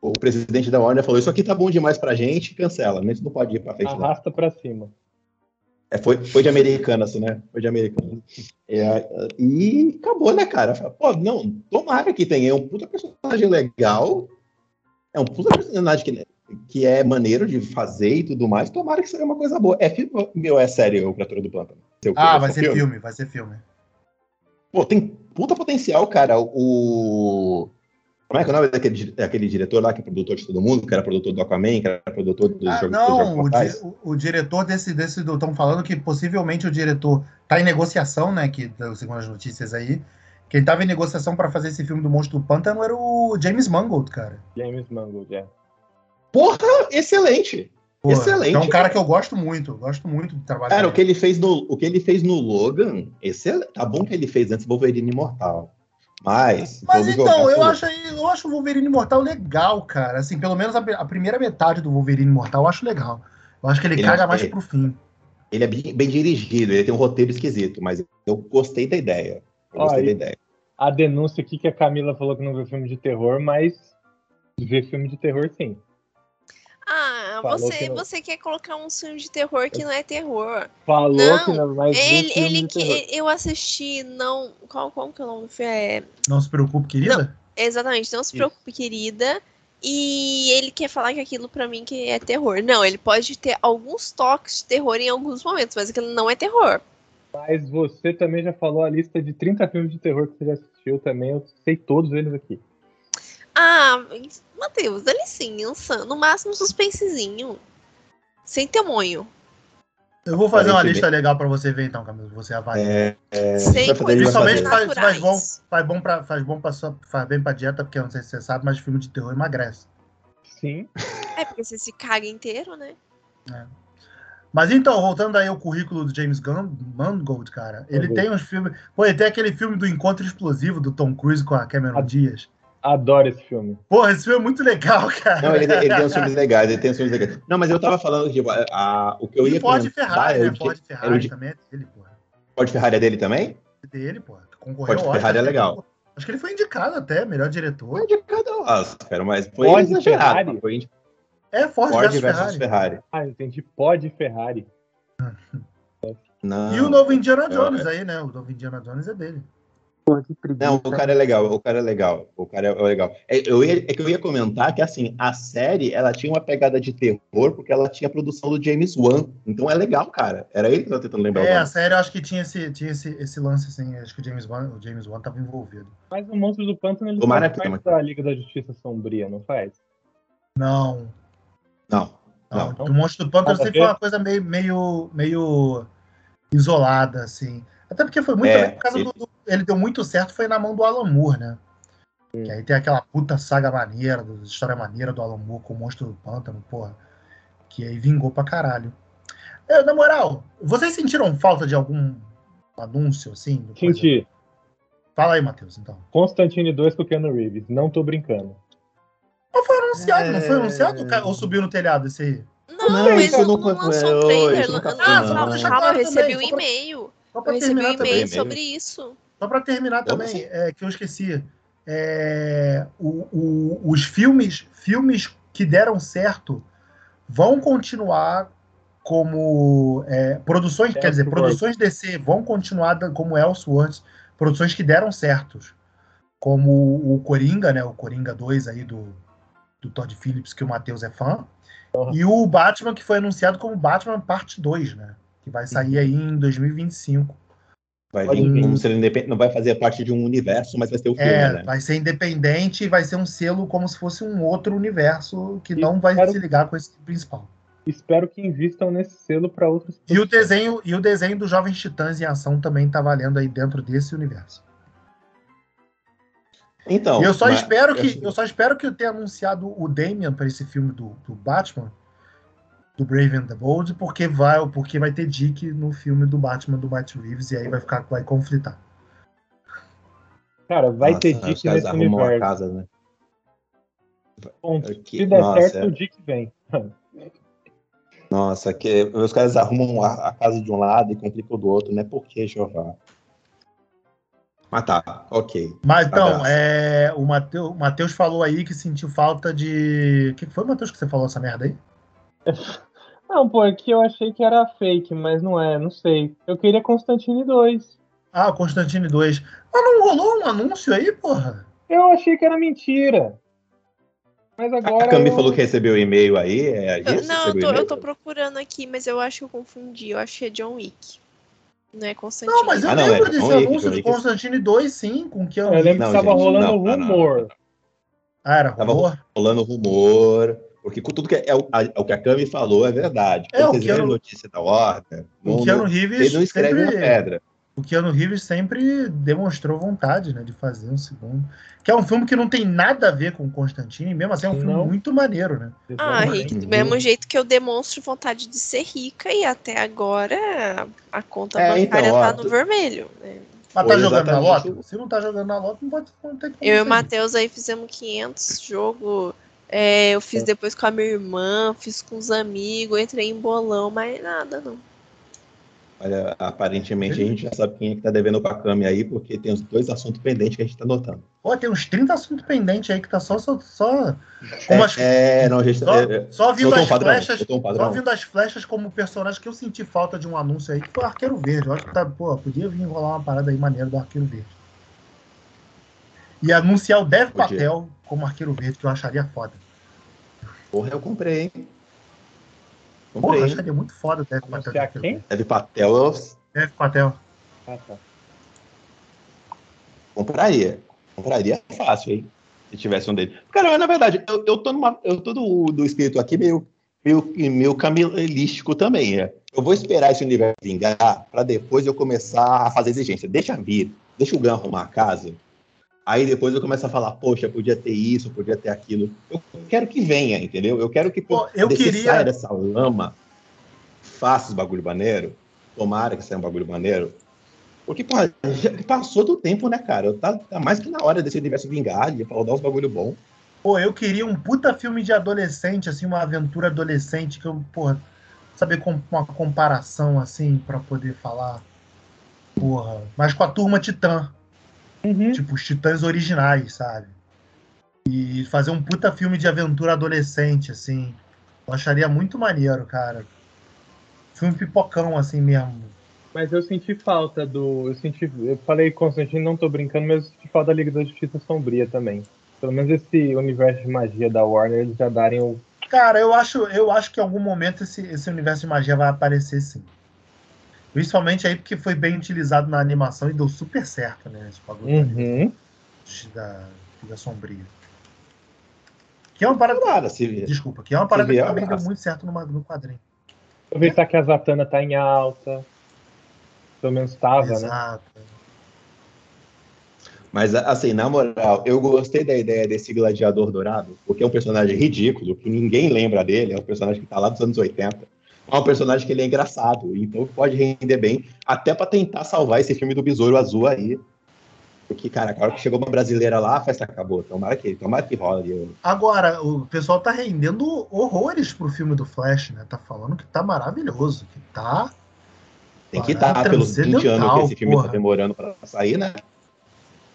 O presidente da Warner falou: Isso aqui tá bom demais pra gente, cancela. Mas não pode ir pra frente. não. Arrasta pra cima. É, foi, foi de americanas, né? Foi de americanas. É, e acabou, né, cara? Pô, não, tomara que tenha. Um puta personagem legal. É um puta personagem que, que é maneiro de fazer e tudo mais. Tomara que seja uma coisa boa. É filme meu, é sério, o Criatura do Pântano? Seu- Ah, vai ser filme, vai ser filme. Pô, tem puta potencial, cara. O. Como é que é o nome daquele, daquele diretor lá que é produtor de todo mundo, que era produtor do Aquaman, que era produtor do Ah, jogo não, dos o, di- o- o diretor desse, desse estão falando que possivelmente o diretor tá em negociação, né? Que segundo as notícias aí, quem tava em negociação para fazer esse filme do Monstro do Pântano era o James Mangold, cara. James Mangold, é. Porra, excelente! Pô, Excelente. É um cara que eu gosto muito, gosto muito do trabalho Cara, o dele. que ele fez no, o que ele fez no Logan, excelente. Tá bom que ele fez antes Wolverine Imortal. Mas. Mas então, eu acho, aí- eu acho o Wolverine Imortal legal, cara. Assim, pelo menos a, a primeira metade do Wolverine Imortal eu acho legal. Eu acho que ele, Ele caga é- mais pro fim. Ele é bem, bem dirigido, ele tem um roteiro esquisito, mas eu gostei da ideia. Eu Ó, gostei da ideia. A denúncia aqui que a Camila falou que não vê filme de terror, mas vê filme de terror sim. Ah, Falou você, que não. você quer colocar um filme de terror que não é terror. Falou Não, que não, mas Ele, filme ele de que terror. eu assisti, não. Qual, qual que é o nome do filme? É, Não se preocupe, querida. exatamente, não se Isso. preocupe, querida. E ele quer falar que aquilo pra mim que é terror. Não, ele pode ter alguns toques de terror em alguns momentos, mas aquilo não é terror. Mas você também já falou a lista de 30 filmes de terror que você já assistiu também. Eu sei todos eles aqui. Ah, Matheus, dá licença. No máximo suspensezinho. Sem temonho. Eu vou fazer uma lista legal pra você ver então, Camilo. Você avalia. É, é, coisas Principalmente faz, faz bom, faz bom pra, faz bom pra sua, faz bem pra dieta, porque eu não sei se você sabe, mas filme de terror emagrece. Sim. É porque você se caga inteiro, né? Mas então, voltando aí ao currículo do James Gunn, Mangold, cara, ele Uhum. tem uns filmes. Pô, ele tem aquele filme do Encontro Explosivo do Tom Cruise com a Cameron Ah. Diaz. Adoro esse filme. Porra, esse filme é muito legal, cara. Não, ele, ele tem uns filmes legais, ele tem uns filmes legais. Não, mas eu tava falando a, a- o que eu e ia Ford comentar Ferrari, é né? o de- Ford era o Ferrari de- também é dele, porra. Ford Ferrari é dele também? É dele, porra. Concorreu Ford ao Oscar, Ferrari é ele legal. Acho que ele foi indicado até, melhor diretor. Foi de cada Oscar, mas foi Ford exagerado. Ferrari? Foi de É Ford, Ford versus versus Ferrari. Ferrari. Ah, entendi. Pode Ferrari. Não, E o novo Indiana Jones aí, né? O novo Indiana Jones é dele. Não, o cara é legal, o cara é legal, o cara é legal. É, eu ia- é que eu ia comentar que, assim, a série, ela tinha uma pegada de terror, porque ela tinha a produção do James Wan. Então é legal, cara. Era ele que eu tava tentando lembrar É, a série eu acho que tinha esse, tinha esse, esse lance, assim. Acho que o James Wan, o James Wan tava envolvido. Mas o Monstro do Pântano ele Tomara faz da Liga da Justiça Sombria, não faz? Não, Não, não. não. O Monstro do Pântano sempre foi uma coisa meio, meio, meio isolada, assim. Até porque foi muito É, por causa ele- do, do- Ele deu muito certo, foi na mão do Alan Moore, né? Que aí tem aquela puta saga maneira, história maneira do Alan Moore com o Monstro do Pântano, porra. Que aí vingou pra caralho. É, na moral, vocês sentiram falta de algum anúncio, assim? coisa? Senti. Fala aí, Matheus, então. Constantine 2 com o Keanu Reeves. Não tô brincando. Mas foi anunciado, não foi É. anunciado? Ca- Ou subiu no telhado esse aí? Não, Não, mas isso não, não lançou é, um trailer. Não, não, não. calma, Deixa calma, claro eu recebi um só pra- e-mail. Só Eu recebi um terminar e-mail sobre isso. Só pra terminar Como também, assim? é, que eu esqueci. É, o- o- os filmes, filmes que deram certo vão continuar como é, produções, quer dizer, produções DC vão continuar como Elseworlds, produções que deram certos, como o Coringa, né, o Coringa 2 aí do, do Todd Phillips, que o Matheus é fã, Uhum. e o Batman, que foi anunciado como Batman Parte 2, né, que vai sair aí em 2025. Vai vir como se ele independ- não vai fazer parte de um universo, mas vai ter o filme, É, né? vai ser independente e vai ser um selo como se fosse um outro universo que E não vai quero- se ligar com esse principal. Espero que invistam nesse selo para outros. E o desenho e o desenho dos Jovens Titãs em ação também tá valendo aí dentro desse universo. Então. E eu só mas- espero que eu só espero que eu tenha anunciado o Damian para esse filme do, do Batman, do Brave and the Bold, porque vai porque vai ter Dick no filme do Batman do Matt Reeves e aí vai ficar vai conflitar. Cara, vai Nossa, ter Dick nesse universo. casa, né? Ponto. Que- Se der nossa, certo, é. o Dick vem. Nossa, que os caras arrumam a, a casa de um lado e complicam do outro, né? Por que, Jeová? Mas tá, ok. Mas então, Abraço. é, o Matheus, o Matheus falou aí que sentiu falta de. O que foi, Matheus, que você falou essa merda aí? Não, pô, é que eu achei que era fake, mas não é, não sei. Eu queria Constantine 2. Ah, Constantine 2. Mas não rolou um anúncio aí, porra? Eu achei que era mentira. Mas agora. A Cami eu- falou que recebeu o e-mail aí, é Eu- não, eu tô, eu tô procurando aqui, mas eu acho que eu confundi. Eu acho que é John Wick. Não é Constantine. Não, mas eu Ah, não, lembro é desse Wick, anúncio John do. Constantine 2, sim, com que Eu lembro Não, que tava gente, rolando não, não. rumor. Ah, era Tava rumor? rolando rumor, porque com tudo que é, o, a- o que a Cami falou é verdade. É, Quando o vocês Keanu- notícia da Warner, O não, Keanu Reeves ele não escreve sempre, na pedra. O Keanu Reeves sempre demonstrou vontade, né, de fazer um segundo. Que é um filme que não tem nada a ver com Constantine, mesmo assim é um filme Não. muito maneiro, né? Ah. Rick, do mesmo jeito que eu demonstro vontade de ser rica e até agora a conta É, bancária então, ó, tá no tu- vermelho. né? Mas tá jogando na loto? Se não tá jogando na loto, não pode não tem como Eu e o. Matheus aí fizemos 500 jogo. é, eu fiz depois com a minha irmã, fiz com os amigos, entrei em bolão, mas nada não. Olha, aparentemente a gente já sabe quem é que tá devendo pra Cami aí, porque tem os dois assuntos pendentes que a gente tá notando. Pô, tem uns 30 assuntos pendentes aí que tá só. só, só como as- É, não, a gente só, é, é, só vindo as um padrão, flechas. um Só vindo as flechas como personagem que eu senti falta de um anúncio aí, que foi o Arqueiro Verde. Eu acho que tá, pô, podia vir rolar uma parada aí maneira do Arqueiro Verde. E anunciar o Dev. Patel como Arqueiro Verde, que eu acharia foda. Porra, eu comprei, hein? Porra, Comprei. hein? acharia muito foda o Dev Patel. de Anunciar Arqueiro quem? Verde. Deve Patel, Dev Patel. Ah, tá. compraria. Compraria fácil, hein? Se tivesse um dele. Cara, na verdade, eu, eu tô, numa, eu tô do, do espírito aqui meio, meio, meio camilístico também. É. Eu vou esperar esse universo vingar para depois eu começar a fazer exigência. Deixa vir, deixa o Gun arrumar a casa. Aí depois eu começo a falar, poxa, podia ter isso, podia ter aquilo. Eu quero que venha, entendeu? Eu quero que Pô, eu queria- saia dessa lama, faça os bagulho maneiro. Tomara que saia um bagulho maneiro. Porque, pô, já passou do tempo, né, cara? Tá, tá mais que na hora desse universo vingar, de dar uns bagulho bom. Pô, eu queria um puta filme de adolescente, assim, uma aventura adolescente, que eu, porra, saber com uma comparação, assim, pra poder falar. Porra, mas com a turma Titã. Uhum. Tipo, os Titãs originais, sabe? E fazer um puta filme de aventura adolescente, assim. Eu acharia muito maneiro, cara. Filme pipocão, assim mesmo. Mas eu senti falta do. Eu senti. Eu falei Constantino, não tô brincando, mas eu senti falta da Liga da Justiça Sombria também. Pelo menos esse universo de magia da Warner, eles já darem o. Cara, eu acho, eu acho que em algum momento esse, esse universo de magia vai aparecer sim. Principalmente aí porque foi bem utilizado na animação e deu super certo, né? Esse bagulho Uhum. da Liga Sombria. Que é uma parada. Vier. Desculpa, que é uma parada que também deu muito certo numa- no quadrinho. Aproveitar que a Zatanna tá em alta. Pelo menos tava, né? Exato. Mas, assim, na moral, eu gostei da ideia desse gladiador dourado, porque é um personagem ridículo, que ninguém lembra dele, é um personagem que tá lá dos anos 80. É um personagem que ele é engraçado, então pode render bem, até pra tentar salvar esse filme do Besouro Azul aí. Porque, cara, a hora que chegou uma brasileira lá, a festa acabou. Tomara que, tomara que rola. Agora, o pessoal tá rendendo horrores pro filme do Flash, né? Tá falando que tá maravilhoso, que tá. Tem que estar pelos 20 anos que esse filme porra. tá demorando pra sair, né?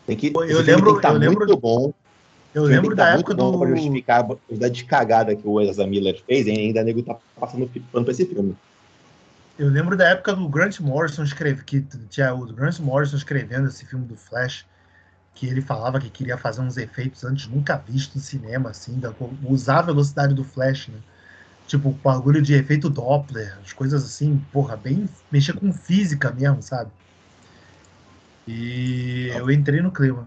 Tem que, eu filme lembro- tem que tá eu lembro- muito bom. Eu lembro que da tá época muito do. Pra justificar a quantidade de cagada que o Ezra Miller fez, e ainda nego tá passando pano pra esse filme. Eu lembro da época do Grant Morrison escreve que tinha o Grant Morrison escrevendo esse filme do Flash, que ele falava que queria fazer uns efeitos antes nunca vistos no cinema, assim, da, usar a velocidade do Flash, né? Tipo, bagulho de efeito Doppler, as coisas assim, porra, bem mexer com física mesmo, sabe? E eu entrei no clima.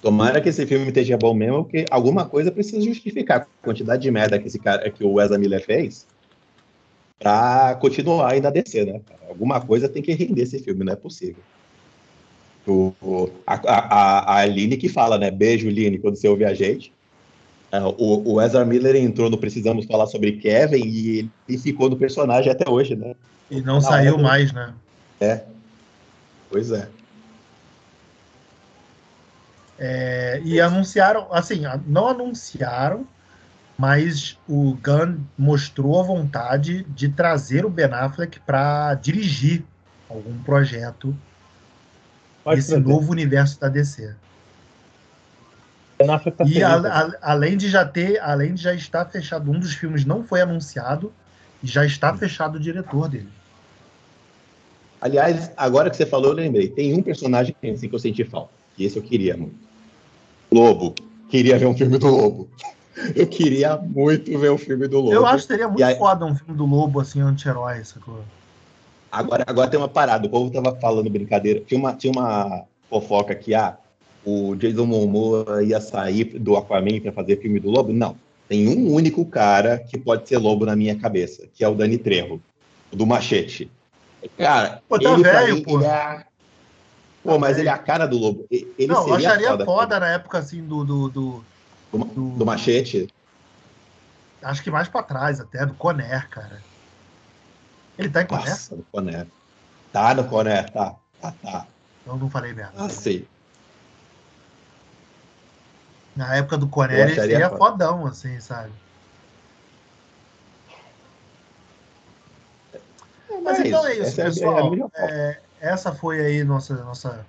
Tomara que esse filme esteja bom mesmo, porque alguma coisa precisa justificar a quantidade de merda que esse cara, que o Ezra Miller fez. pra continuar aí na DC, né? Alguma coisa tem que render esse filme, não é possível. O, a, a, a Aline que fala, né? Beijo, Aline, quando você ouve a gente. É, o, o Ezra Miller entrou no Precisamos Falar sobre Kevin e ele ficou no personagem até hoje, né? E não Na saiu mais, né? É. Pois é. É. E anunciaram, assim, não anunciaram, mas o Gunn mostrou a vontade de trazer o Ben Affleck para dirigir algum projeto Pode esse novo universo da DC. Tá e a, a, além de já ter, além de já estar fechado, um dos filmes não foi anunciado e já está fechado o diretor dele. Aliás, agora que você falou, eu lembrei. Tem um personagem assim, que eu senti falta. E esse eu queria muito. Lobo. Queria ver um filme do Lobo. Eu queria muito ver um filme do Lobo. Eu acho que seria muito aí... foda um filme do Lobo, assim, anti-herói, sacou? Agora, agora tem uma parada. O povo tava falando brincadeira. Tinha uma, tinha uma fofoca que, ah, o Jason Momoa ia sair do Aquaman para fazer filme do Lobo. Não. Tem um único cara que pode ser Lobo na minha cabeça, que é o Dani Trejo, do Machete. Cara, pô, tá velho, mim, pô. É... Pô, mas ele é a cara do Lobo. Ele não, eu acharia foda, foda na época, assim, do do, do, do, do... Machete. Acho que mais pra trás, até, do Conner, cara. Ele tá em Conner? Nossa, do Conner. Tá no Conner, tá. Tá, tá. Então não falei merda. Ah, sei. Na época do Conner, ele seria fodão, assim, sabe? Mas é então é isso, essa pessoal. É, é, essa foi aí nossa, nossa,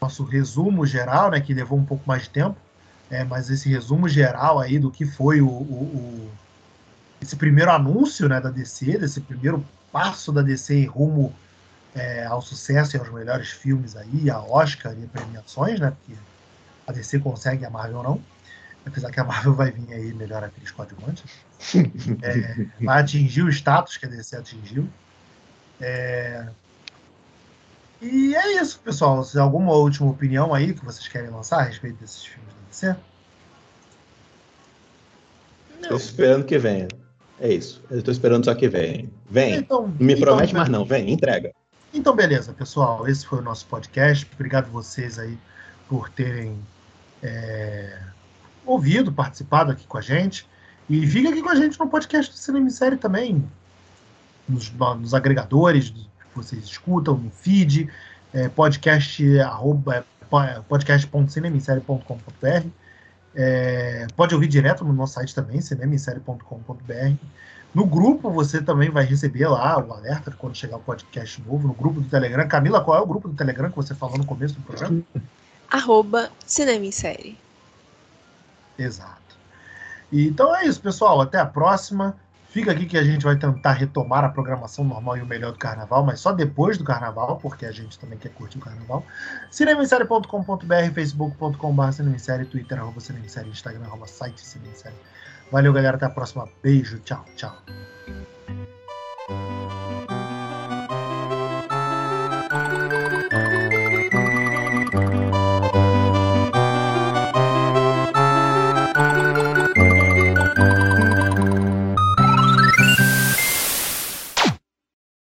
nosso resumo geral, né? Que levou um pouco mais de tempo. É, mas esse resumo geral aí do que foi o, o, o, esse primeiro anúncio né, da DC, desse primeiro passo da DC em rumo é, ao sucesso e aos melhores filmes aí, a Oscar e premiações, né? Porque a DC consegue, a Marvel não. Apesar que a Marvel vai vir aí melhor atriz coadjuvante. É, vai atingir o status que a DC atingiu. É... E é isso, pessoal. Se alguma última opinião aí que vocês querem lançar a respeito desses filmes da DC? Estou esperando que venha. É isso. Eu estou esperando só que venha. Vem. Então, não me então, promete, mas não. Vem, entrega. Então, beleza, pessoal. Esse foi o nosso podcast. Obrigado vocês aí por terem é, ouvido, participado aqui com a gente. E fica aqui com a gente no podcast do Cinema em Série também nos, nos agregadores vocês escutam, no feed, é, podcast, arroba, é, podcast.cinemissérie.com.br. É, pode ouvir direto no nosso site também, cinemissérie.com.br. No grupo você também vai receber lá o alerta quando chegar o podcast novo, no grupo do Telegram. Camila, qual é o grupo do Telegram que você falou no começo do programa? Arroba Cinema em Série. Exato. então é isso, pessoal. Até a próxima. Fica aqui que a gente vai tentar retomar a programação normal e o melhor do carnaval, mas só depois do carnaval, porque a gente também quer curtir o carnaval. cinemissérie.com.br, facebook.com.br cinemissérie, twitter, arroba cinemissérie, instagram, arroba site cinemissérie. Valeu, galera. Até a próxima. Beijo. Tchau, tchau.